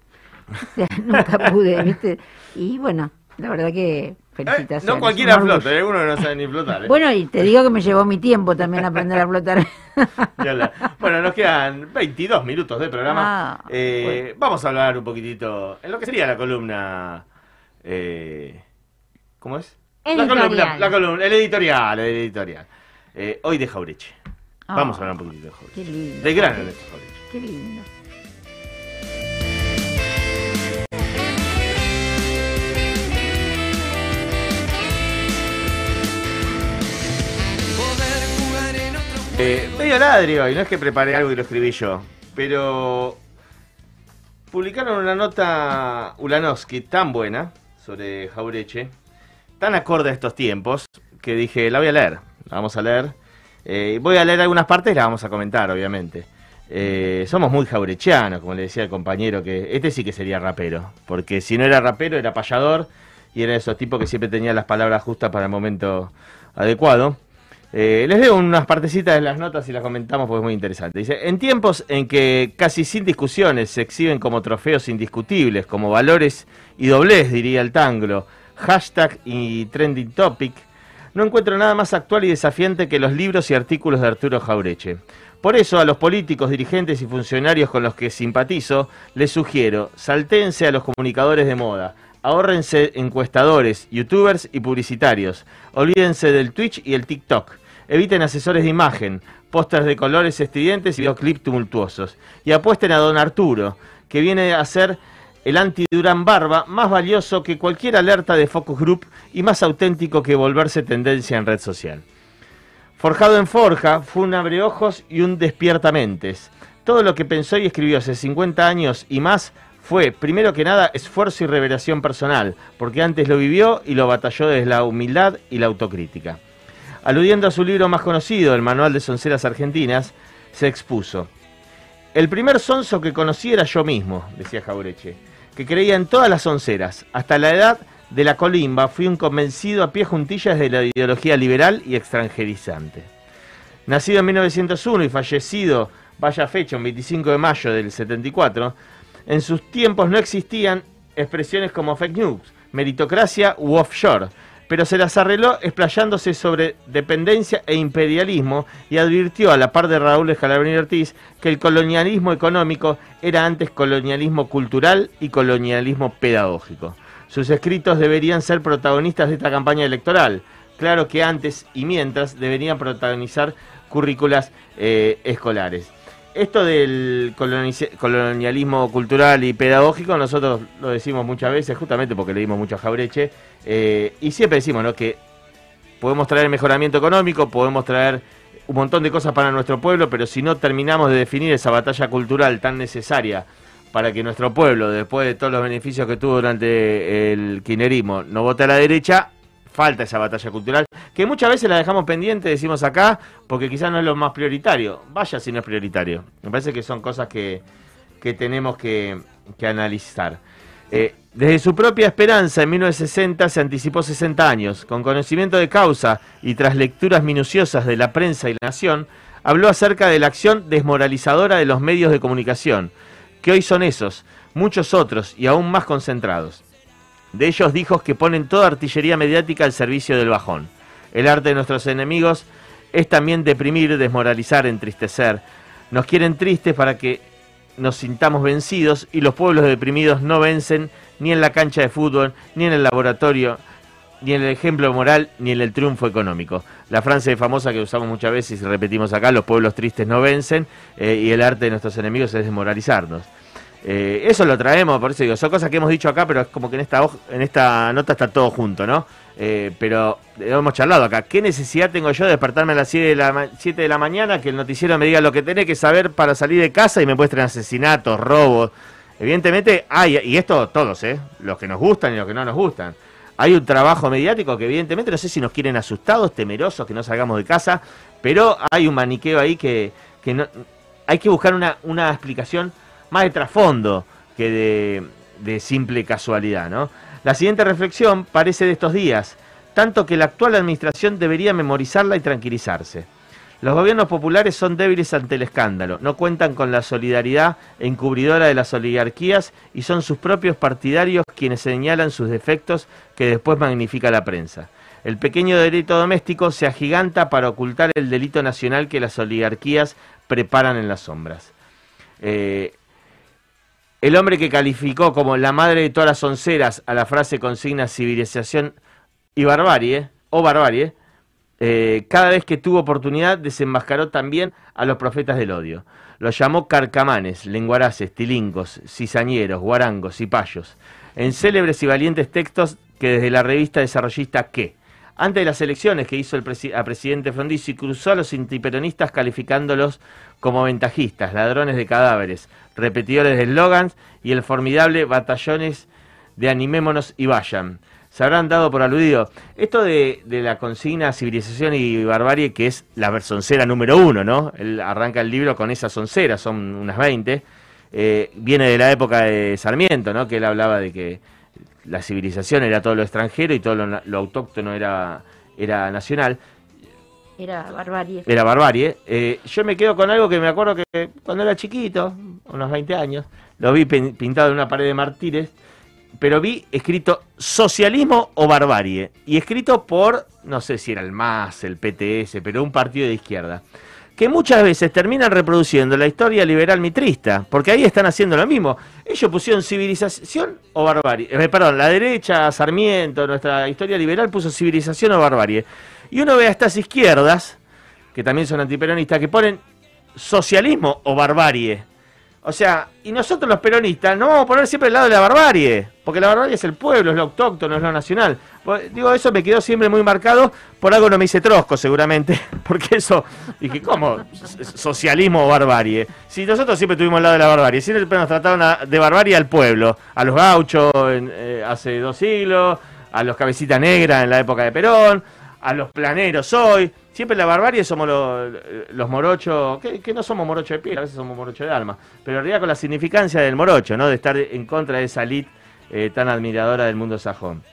Speaker 6: O sea, nunca pude, ¿viste? Y bueno, la verdad que felicitaciones.
Speaker 4: No cualquiera flota, hay algunos que no saben ni flotar. eh.
Speaker 6: Bueno, y te digo que me llevó mi tiempo también aprender a flotar.
Speaker 4: Bueno, nos quedan 22 minutos de programa.
Speaker 6: Ah,
Speaker 4: Eh, Vamos a hablar un poquitito en lo que sería la columna. eh, ¿Cómo es? La columna, la columna, el editorial, el editorial. Eh, hoy de Jaureche.
Speaker 6: Ah,
Speaker 4: Vamos a hablar un poquitito de Jaureche.
Speaker 6: Qué lindo.
Speaker 4: Del gran Ernesto Jaureche.
Speaker 6: Qué lindo.
Speaker 4: Eh, medio ladri hoy, no es que preparé algo y lo escribí yo, pero publicaron una nota Ulanowski tan buena sobre Jaureche, tan acorde a estos tiempos, que dije, la voy a leer, la vamos a leer. Eh, voy a leer algunas partes y la vamos a comentar, obviamente. Eh, somos muy jaurechianos, como le decía el compañero, que este sí que sería rapero, porque si no era rapero era payador y era de esos tipos que siempre tenía las palabras justas para el momento adecuado. Eh, les leo unas partecitas de las notas y las comentamos porque es muy interesante. Dice, en tiempos en que casi sin discusiones se exhiben como trofeos indiscutibles, como valores y doblez, diría el tanglo, hashtag y trending topic, no encuentro nada más actual y desafiante que los libros y artículos de Arturo Jaureche. Por eso a los políticos, dirigentes y funcionarios con los que simpatizo, les sugiero, saltéense a los comunicadores de moda, ahórrense encuestadores, youtubers y publicitarios, olvídense del Twitch y el TikTok, eviten asesores de imagen, pósters de colores estridentes y videoclips tumultuosos, y apuesten a don Arturo, que viene a ser el anti-Durán Barba más valioso que cualquier alerta de focus group y más auténtico que volverse tendencia en red social. Forjado en forja, fue un abreojos y un despiertamentes. Todo lo que pensó y escribió hace 50 años y más fue, primero que nada, esfuerzo y revelación personal, porque antes lo vivió y lo batalló desde la humildad y la autocrítica. Aludiendo a su libro más conocido, el Manual de Sonceras Argentinas, se expuso. El primer sonso que conocí era yo mismo, decía Jaureche, que creía en todas las sonceras. Hasta la edad de la colimba fui un convencido a pie juntillas de la ideología liberal y extranjerizante. Nacido en 1901 y fallecido, vaya fecha, un 25 de mayo del 74, en sus tiempos no existían expresiones como fake news, meritocracia u offshore, pero se las arregló explayándose sobre dependencia e imperialismo y advirtió a la par de Raúl Escalabrini Ortiz que el colonialismo económico era antes colonialismo cultural y colonialismo pedagógico. Sus escritos deberían ser protagonistas de esta campaña electoral. Claro que antes y mientras deberían protagonizar currículas eh, escolares. Esto del colonialismo cultural y pedagógico, nosotros lo decimos muchas veces, justamente porque le dimos mucho a Jaureche, eh, y siempre decimos ¿no? que podemos traer mejoramiento económico, podemos traer un montón de cosas para nuestro pueblo, pero si no terminamos de definir esa batalla cultural tan necesaria para que nuestro pueblo, después de todos los beneficios que tuvo durante el kirchnerismo, no vote a la derecha, falta esa batalla cultural, que muchas veces la dejamos pendiente, decimos acá, porque quizás no es lo más prioritario. Vaya si no es prioritario. Me parece que son cosas que, que tenemos que, que analizar. Eh, desde su propia esperanza, en 1960 se anticipó 60 años. Con conocimiento de causa y tras lecturas minuciosas de la prensa y la nación, habló acerca de la acción desmoralizadora de los medios de comunicación, que hoy son esos, muchos otros y aún más concentrados. De ellos dijo que ponen toda artillería mediática al servicio del bajón. El arte de nuestros enemigos es también deprimir, desmoralizar, entristecer. Nos quieren tristes para que nos sintamos vencidos y los pueblos deprimidos no vencen ni en la cancha de fútbol, ni en el laboratorio, ni en el ejemplo moral, ni en el triunfo económico. La frase famosa que usamos muchas veces y repetimos acá, los pueblos tristes no vencen eh, y el arte de nuestros enemigos es desmoralizarnos. Eh, eso lo traemos, por eso digo, son cosas que hemos dicho acá, pero es como que en esta, en esta nota está todo junto, ¿no? Eh, pero lo hemos charlado acá. ¿Qué necesidad tengo yo de despertarme a las 7 de, la ma- 7 de la mañana, que el noticiero me diga lo que tenés que saber para salir de casa y me muestren asesinatos, robos? Evidentemente hay, y esto todos, ¿eh? Los que nos gustan y los que no nos gustan. Hay un trabajo mediático que evidentemente no sé si nos quieren asustados, temerosos, que no salgamos de casa, pero hay un maniqueo ahí que, que no, hay que buscar una, una explicación más de trasfondo que de, simple casualidad, ¿no? La siguiente reflexión parece de estos días, tanto que la actual administración debería memorizarla y tranquilizarse. Los gobiernos populares son débiles ante el escándalo, no cuentan con la solidaridad encubridora de las oligarquías y son sus propios partidarios quienes señalan sus defectos que después magnifica la prensa. El pequeño delito doméstico se agiganta para ocultar el delito nacional que las oligarquías preparan en las sombras. Eh, el hombre que calificó como la madre de todas las onceras a la frase consigna civilización y barbarie, o barbarie, eh, cada vez que tuvo oportunidad desenmascaró también a los profetas del odio. Los llamó carcamanes, lenguaraces, tilingos, cizañeros, guarangos y payos, en célebres y valientes textos que desde la revista desarrollista ¿Qué? Antes de las elecciones que hizo el a presidente Frondizi, cruzó a los antiperonistas calificándolos como ventajistas, ladrones de cadáveres, repetidores de eslogans y el formidable batallones de animémonos y vayan. Se habrán dado por aludido. Esto de, de la consigna civilización y barbarie, que es la soncera número uno, ¿no? Él arranca el libro con esa soncera, son unas 20. eh, viene de la época de Sarmiento, ¿no? Que él hablaba de que la civilización era todo lo extranjero y todo lo, lo autóctono era, era nacional.
Speaker 6: Era barbarie.
Speaker 4: Era barbarie. Eh, yo me quedo con algo que me acuerdo que cuando era chiquito, unos 20 años, lo vi pin- pintado en una pared de martires, pero vi escrito socialismo o barbarie. Y escrito por, no sé si era el MAS, el PTS, pero un partido de izquierda. Que muchas veces terminan reproduciendo la historia liberal mitrista, porque ahí están haciendo lo mismo. Ellos pusieron civilización o barbarie. Eh, perdón, la derecha, Sarmiento, nuestra historia liberal puso civilización o barbarie. Y uno ve a estas izquierdas, que también son antiperonistas, que ponen socialismo o barbarie. O sea, y nosotros los peronistas no vamos a poner siempre el lado de la barbarie, porque la barbarie es el pueblo, es lo autóctono, es lo nacional. Pues, Digo, eso me quedó siempre muy marcado, por algo no me hice trosco seguramente, porque eso, dije, ¿cómo? Socialismo o barbarie. Si nosotros siempre tuvimos lado de la barbarie, siempre nos trataron a- de barbarie al pueblo, a los gauchos en, eh, hace dos siglos, a los cabecitas negras en la época de Perón, a los planeros hoy. Siempre la barbarie somos los, morochos, que, que no somos morochos de piel, a veces somos morochos de alma, pero en realidad con la significancia del morocho, ¿no? De estar en contra de esa elite eh, tan admiradora del mundo sajón.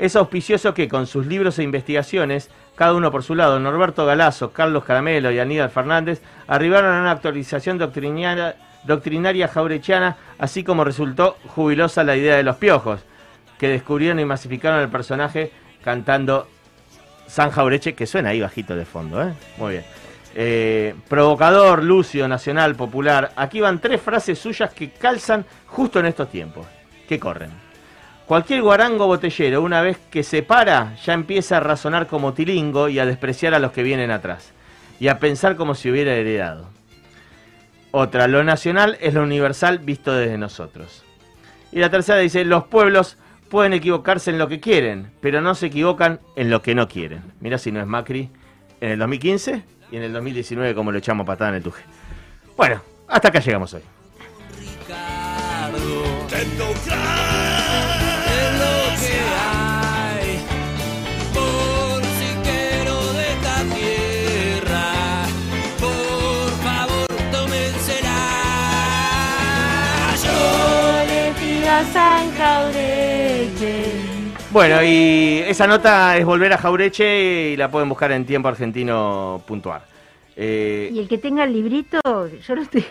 Speaker 4: Es auspicioso que con sus libros e investigaciones, cada uno por su lado, Norberto Galazo, Carlos Caramelo y Aníbal Fernández, arribaron a una actualización doctrinaria, doctrinaria jaurechiana, así como resultó jubilosa la idea de los piojos, que descubrieron y masificaron el personaje cantando San Jaureche, que suena ahí bajito de fondo, ¿eh? Muy bien. Eh, provocador, lucio, nacional, popular. Aquí van tres frases suyas que calzan justo en estos tiempos, que corren. Cualquier guarango botellero, una vez que se para, ya empieza a razonar como tilingo y a despreciar a los que vienen atrás. Y a pensar como si hubiera heredado. Otra, lo nacional es lo universal visto desde nosotros. Y la tercera dice, los pueblos pueden equivocarse en lo que quieren, pero no se equivocan en lo que no quieren. Mira si no es Macri en el 2015 y en el 2019 como lo echamos patada en el tuje. Bueno, hasta acá llegamos hoy.
Speaker 5: A San Jaureche.
Speaker 4: Bueno, y esa nota es volver a Jaureche y la pueden buscar en tiempo argentino puntual. Eh,
Speaker 6: Y el que tenga el librito, yo lo estoy...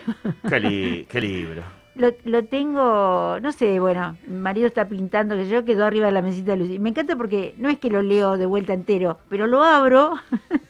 Speaker 4: qué, li- qué libro.
Speaker 6: Lo, lo tengo, no sé, bueno, mi marido está pintando, que yo quedó arriba de la mesita de luz. Y me encanta porque no es que lo leo de vuelta entero, pero lo abro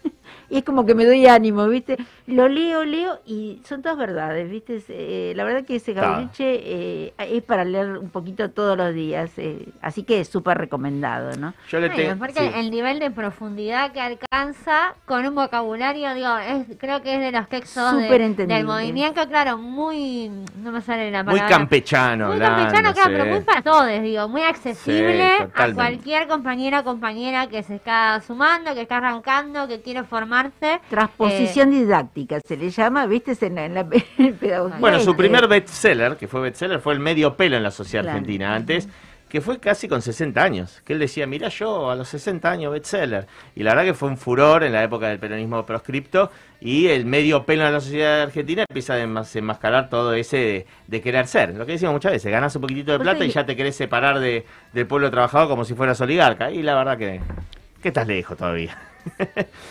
Speaker 6: y es como que me doy ánimo, ¿viste? Lo leo, leo y son todas verdades, ¿viste? Eh, la verdad que ese. Gabriche eh, es para leer un poquito todos los días, eh, así que es súper recomendado, ¿no?
Speaker 4: Yo le tengo.
Speaker 5: porque
Speaker 4: sí.
Speaker 5: el nivel de profundidad que alcanza con un vocabulario, digo, es, creo que es de los textos de- del movimiento, claro, muy, no me sale la
Speaker 4: Muy
Speaker 5: palabra.
Speaker 4: campechano,
Speaker 5: Muy
Speaker 4: hablando,
Speaker 5: campechano, claro,
Speaker 4: sí.
Speaker 5: pero muy para todos, digo, muy accesible
Speaker 4: Sí,
Speaker 5: a cualquier compañero o compañera que se está sumando, que está arrancando, que quiere formarse.
Speaker 6: Transposición didáctica se le llama, ¿viste? En la, en la pedagogía.
Speaker 4: Bueno, su primer bestseller, que fue bestseller, fue el medio pelo en la sociedad
Speaker 6: Claro.
Speaker 4: argentina antes, que fue casi con 60 años. Que él decía, mira yo a los 60 años bestseller. Y la verdad que fue un furor en la época del peronismo proscripto y el medio pelo en la sociedad argentina empieza a enmas- enmascarar todo ese de, de querer ser. Lo que decimos muchas veces, ganas un poquitito de plata y ya te querés separar de, del pueblo trabajador como si fueras oligarca. Y la verdad que, que estás lejos todavía.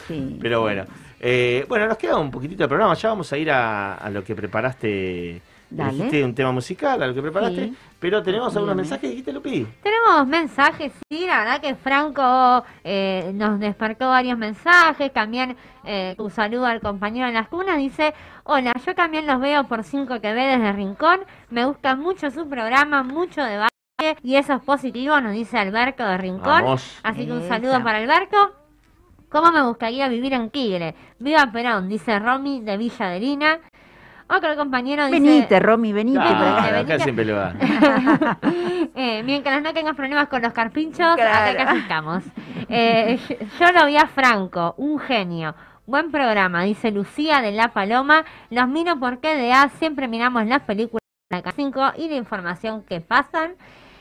Speaker 6: Sí.
Speaker 4: Pero bueno, eh, bueno, nos queda un poquitito de programa. Ya vamos a ir a, a lo que preparaste.
Speaker 6: Dale.
Speaker 4: Dijiste un tema musical, a lo que preparaste.
Speaker 6: Sí.
Speaker 4: pero tenemos algunos
Speaker 6: Dígame.
Speaker 4: mensajes, dijiste, Lupi.
Speaker 5: Tenemos mensajes, sí, la verdad que Franco eh, nos despertó varios mensajes, también eh, un saludo al compañero en las cunas, dice, hola, yo también los veo por 5 que ve desde Rincón, me gusta mucho su programa, mucho debate y eso es positivo, nos dice Alberto de Rincón,
Speaker 4: Vamos.
Speaker 5: así que un
Speaker 6: Esa.
Speaker 5: saludo para Alberto. ¿Cómo me gustaría vivir en Tigre? Viva Perón, dice Romy de Villa de Lina. Otro compañero dice...
Speaker 6: Venite, Romy, venite. Acá.
Speaker 4: acá siempre lo va.
Speaker 5: Eh, mientras no tengas problemas con los carpinchos, acá
Speaker 6: Claro.
Speaker 5: casi estamos. Eh, yo lo vi a Franco, un genio. Buen programa, dice Lucía de La Paloma. Los miro porque de A siempre miramos las películas de la 5 y la información que pasan.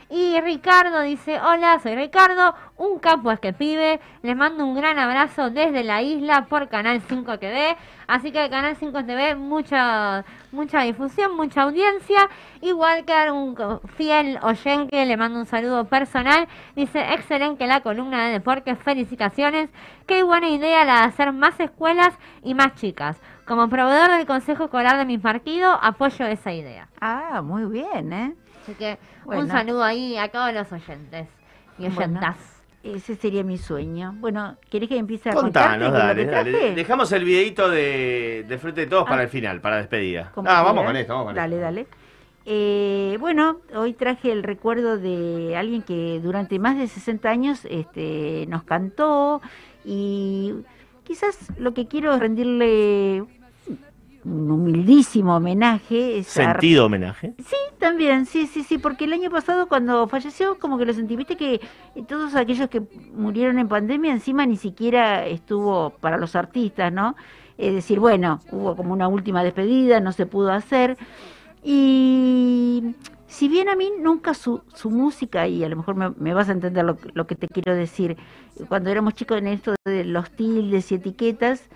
Speaker 5: Y Ricardo dice, hola, soy Ricardo, un capo es que pibe, les mando un gran abrazo desde la isla por Canal 5 TV, así que Canal 5 TV mucha mucha difusión, mucha audiencia, igual que un fiel oyente, le mando un saludo personal, dice, excelente la columna de deportes, felicitaciones, qué buena idea la de hacer más escuelas y más chicas. Como proveedor del Consejo Escolar de mi partido, apoyo esa idea.
Speaker 6: Ah, muy bien, ¿eh?
Speaker 5: Así que
Speaker 6: Bueno.
Speaker 5: un saludo ahí a todos los oyentes y
Speaker 6: Bueno.
Speaker 5: oyentas.
Speaker 6: Ese sería mi sueño. Bueno, ¿querés que empiece a
Speaker 4: Contanos, dale, dale. Dejamos el videito de, de frente de todos
Speaker 6: Ah.
Speaker 4: para el final, para despedida. Ah, vamos con esto, vamos con
Speaker 6: Dale,
Speaker 4: esto.
Speaker 6: dale. Eh, bueno, hoy traje el recuerdo de alguien que durante más de 60 años este, nos cantó y quizás lo que quiero es rendirle un humildísimo homenaje.
Speaker 4: Sentido homenaje.
Speaker 6: Sí, también, sí, sí, sí, porque el año pasado cuando falleció como que lo sentí, viste que todos aquellos que murieron en pandemia encima ni siquiera estuvo para los artistas, ¿no? Es decir, bueno, hubo como una última despedida, no se pudo hacer. Y si bien a mí nunca su, su música, y a lo mejor me, me vas a entender lo, lo que te quiero decir, cuando éramos chicos en esto de los tildes y etiquetas,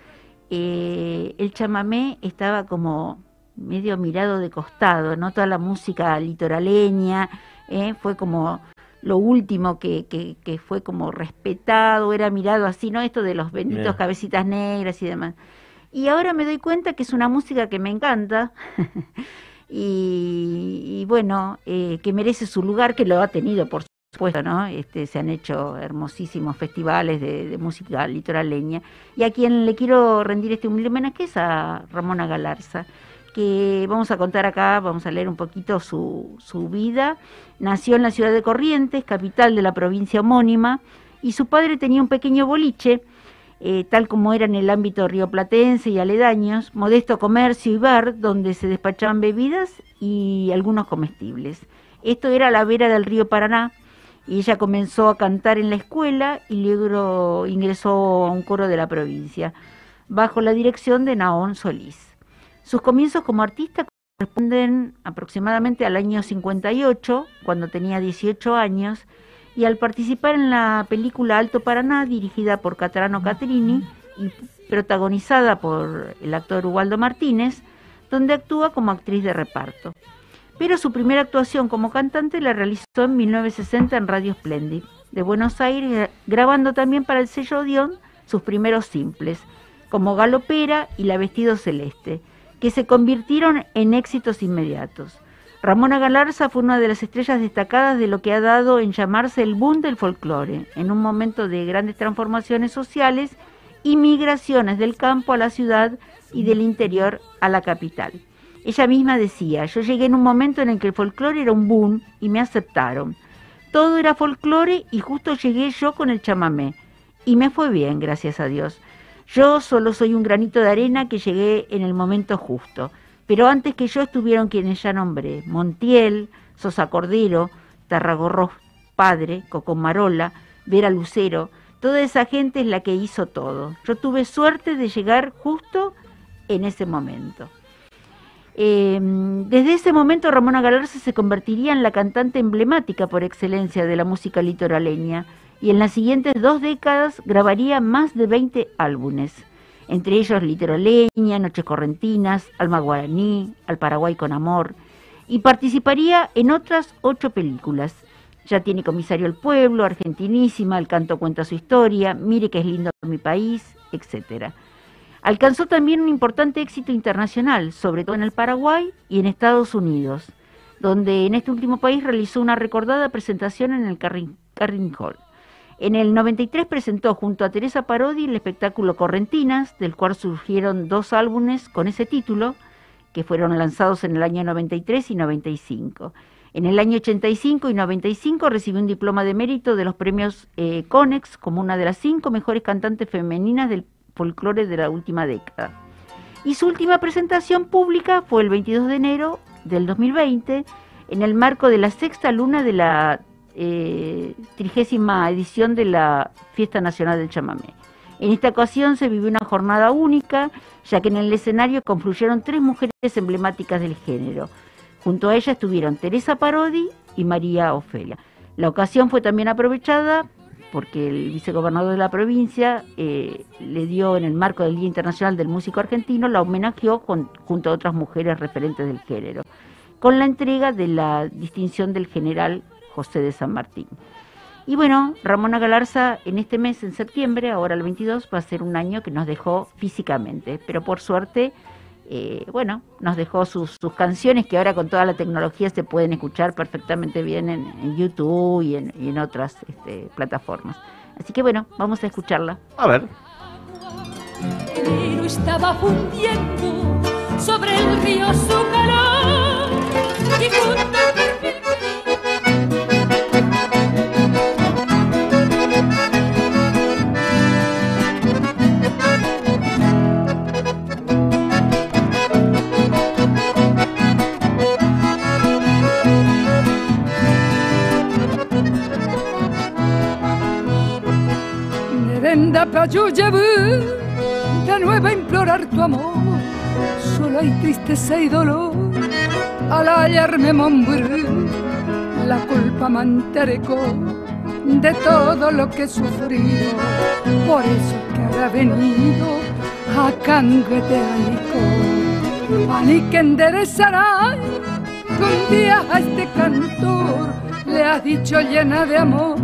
Speaker 6: eh, el chamamé estaba como medio mirado de costado, ¿no? Toda la música litoraleña eh, fue como lo último que, que, que fue como respetado, era mirado así, ¿no? Esto de los benditos
Speaker 4: Bien.
Speaker 6: cabecitas negras y demás. Y ahora me doy cuenta que es una música que me encanta y, y bueno, eh, que merece su lugar, que lo ha tenido, por supuesto, ¿no? Este, se han hecho hermosísimos festivales de, de música litoraleña. Y a quien le quiero rendir este humilde homenaje es a Ramona Galarza, que vamos a contar acá, vamos a leer un poquito su, su vida. Nació en la ciudad de Corrientes, capital de la provincia homónima, y su padre tenía un pequeño boliche, eh, tal como era en el ámbito rioplatense y aledaños, modesto comercio y bar donde se despachaban bebidas y algunos comestibles. Esto era la vera del río Paraná y ella comenzó a cantar en la escuela y luego ingresó a un coro de la provincia, bajo la dirección de Naón Solís. Sus comienzos como artista corresponden aproximadamente al año 58, cuando tenía 18 años, y al participar en la película Alto Paraná, dirigida por Catrano Catrini y protagonizada por el actor Ubaldo Martínez, donde actúa como actriz de reparto. Pero su primera actuación como cantante la realizó en 1960 en Radio Splendid de Buenos Aires, grabando también para el sello Odeón sus primeros simples, como Galopera y La Vestido Celeste, que se convirtieron en éxitos inmediatos. Ramona Galarza fue una de las estrellas destacadas de lo que ha dado en llamarse el boom del folclore, en un momento de grandes transformaciones sociales y migraciones del campo a la ciudad y del interior a la capital. Ella misma decía, yo llegué en un momento en el que el folclore era un boom y me aceptaron. Todo era folclore y justo llegué yo con el chamamé. Y me fue bien, gracias a Dios. Yo solo soy un granito de arena que llegué en el momento justo. Pero antes que yo estuvieron quienes ya nombré, Montiel, Sosa Cordero, Tarragorros Padre, Cocomarola, Vera Lucero, toda esa gente es la que hizo todo. Yo tuve suerte de llegar justo en ese momento. Eh, desde ese momento Ramona Galarza se convertiría en la cantante emblemática por excelencia de la música litoraleña y en las siguientes dos décadas grabaría más de 20 álbumes, entre ellos Litoraleña, Noches Correntinas, Alma Guaraní, Al Paraguay con Amor, y participaría en otras ocho películas. Ya tiene Comisario el Pueblo, Argentinísima, El Canto Cuenta su Historia, Mire que es lindo mi país, etcétera. Alcanzó también un importante éxito internacional, sobre todo en el Paraguay y en Estados Unidos, donde en este último país realizó una recordada presentación en el Carring, Hall. En el 93 presentó junto a Teresa Parodi el espectáculo Correntinas, del cual surgieron dos álbumes con ese título, que fueron lanzados en el año 93 y 95. En el año 85 y 95 recibió un diploma de mérito de los premios eh, Conex como una de las cinco mejores cantantes femeninas del folclore de la última década. Y su última presentación pública fue el 22 de enero del 2020 en el marco de la sexta luna de la eh, trigésima edición de la Fiesta Nacional del Chamamé. En esta ocasión se vivió una jornada única, ya que en el escenario confluyeron tres mujeres emblemáticas del género. Junto a ella estuvieron Teresa Parodi y María Ofelia. La ocasión fue también aprovechada porque el vicegobernador de la provincia eh, le dio en el marco del Día Internacional del Músico Argentino, la homenajeó con- junto a otras mujeres referentes del género, con la entrega de la distinción del general José de San Martín. Y bueno, Ramona Galarza en este mes, en septiembre, ahora el 22, va a ser un año que nos dejó físicamente, pero por suerte, eh, bueno, nos dejó sus, sus canciones que ahora con toda la tecnología se pueden escuchar perfectamente bien en, en YouTube y en, y en otras este, plataformas. Así que bueno, vamos a escucharla.
Speaker 4: A ver.
Speaker 12: estaba fundiendo sobre el río su calor
Speaker 13: Yo llevar de nuevo a implorar tu amor. Solo hay tristeza y dolor al hallarme morir. La culpa me enterecó de todo lo que he sufrido. Por eso que ahora he venido a canguetear licor. A ni que enderezará un día a este cantor le has dicho llena de amor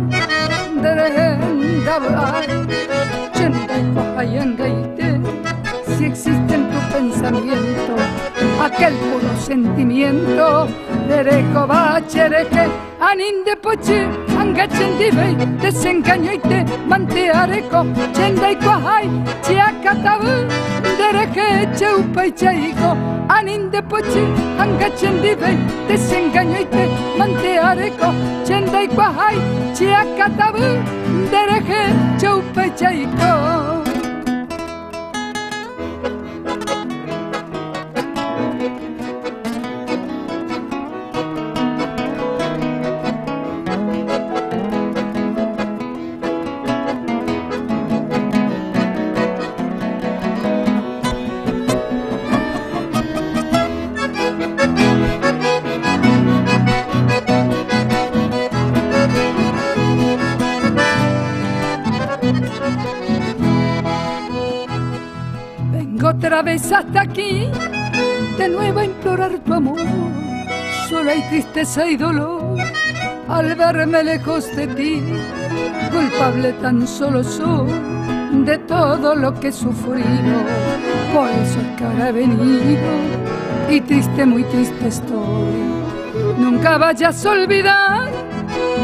Speaker 13: de hablar Chenda y Cuajayanga y si existe en tu pensamiento aquel puro sentimiento derecho va chereje anin de poche anga chendibei desengaño y te manteareco chenda y cuajay chiacatabu dereje cheupa y chaico anin de poche anga chendibei desengaño y te manteareco chenda y cuajay chiacatabu dereje cheupa y chaico Vengo hasta aquí, de nuevo a implorar tu amor. Solo hay tristeza y dolor al verme lejos de ti. Culpable tan solo soy de todo lo que he. Por eso es que ahora he venido y triste, muy triste estoy. Nunca vayas a olvidar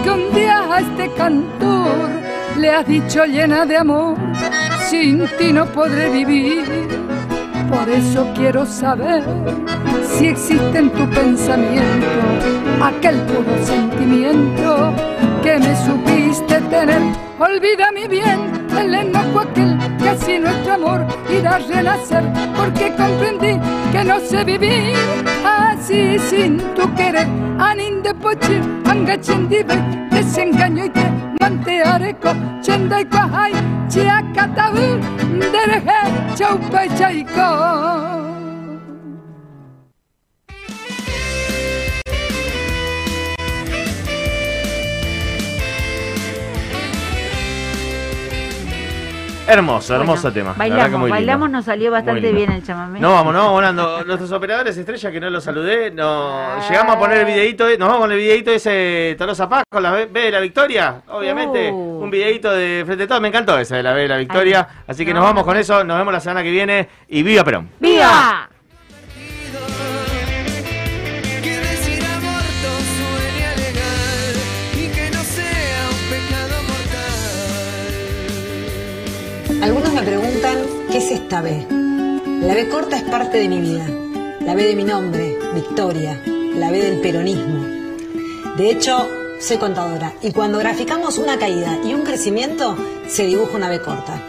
Speaker 13: que un día a este cantor le has dicho llena de amor sin ti no podré vivir. Por eso quiero saber si existe en tu pensamiento aquel puro sentimiento que me supiste tener. Olvida mi bien el enojo aquel que así nuestro amor irá a renacer, porque comprendí que no sé vivir así sin tu querer. Anin de poche, angachendive, desengaño y te Panteareco, Chendai Cajay, Chiacataú, Dereje, Chaupechaico.
Speaker 4: Hermoso,
Speaker 6: Bueno,
Speaker 4: hermoso tema.
Speaker 6: Bailamos,
Speaker 4: muy
Speaker 6: bailamos, nos salió bastante bien el chamamé.
Speaker 4: No, vamos, no, vamos volando. Nuestros operadores estrella que no los saludé, no, llegamos a poner el videito, nos vamos con el videito ese Tolosa Paz con la B, de la Victoria, obviamente,
Speaker 6: Uh.
Speaker 4: un videito de frente a todo, me encantó ese de la B de la Victoria, así que
Speaker 6: no,
Speaker 4: nos vamos con eso, nos vemos la semana que viene y viva Perón.
Speaker 6: ¡Viva!
Speaker 14: Algunos me preguntan, ¿qué es esta B? La B corta es parte de mi vida. La B de mi nombre, Victoria. La B del peronismo. De hecho, soy contadora y cuando graficamos una caída y un crecimiento, se dibuja una B corta.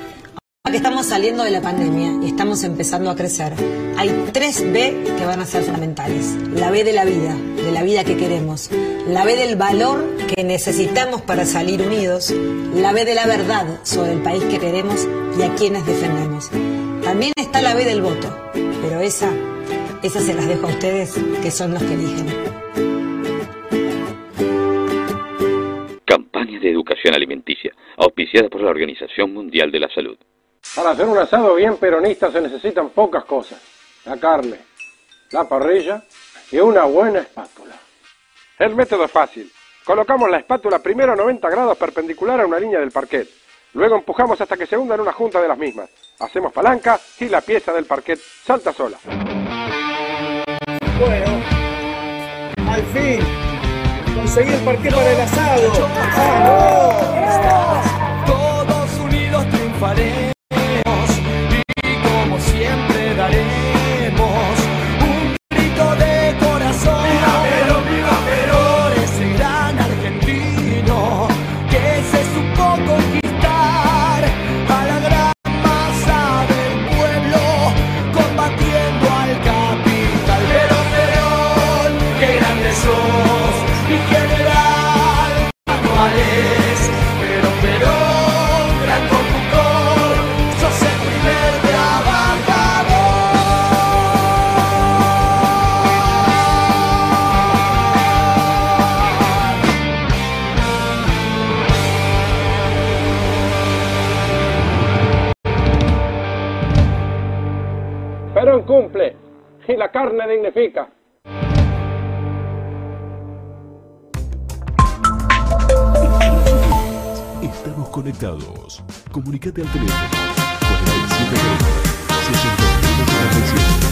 Speaker 14: Ahora que estamos saliendo de la pandemia y estamos empezando a crecer, hay tres B que van a ser fundamentales. La B de la vida, de la vida que queremos. La B del valor que necesitamos para salir unidos. La B de la verdad sobre el país que queremos y a quienes defendemos. También está la B del voto, pero esa, esa se las dejo a ustedes, que son los que eligen.
Speaker 15: Campaña de educación alimenticia, auspiciada por la Organización Mundial de la Salud.
Speaker 1: Para hacer un asado bien peronista se necesitan pocas cosas. La carne, la parrilla y una buena espátula. El método es fácil. Colocamos la espátula primero a 90 grados perpendicular a una línea del parquet. Luego empujamos hasta que se hunda en una junta de las mismas. Hacemos palanca y la pieza del parquet salta sola.
Speaker 2: Bueno, al fin, conseguí el parque para el asado.
Speaker 3: Todos
Speaker 1: cumple y la carne dignifica.
Speaker 16: Estamos conectados. Comunicate al teléfono 4740 61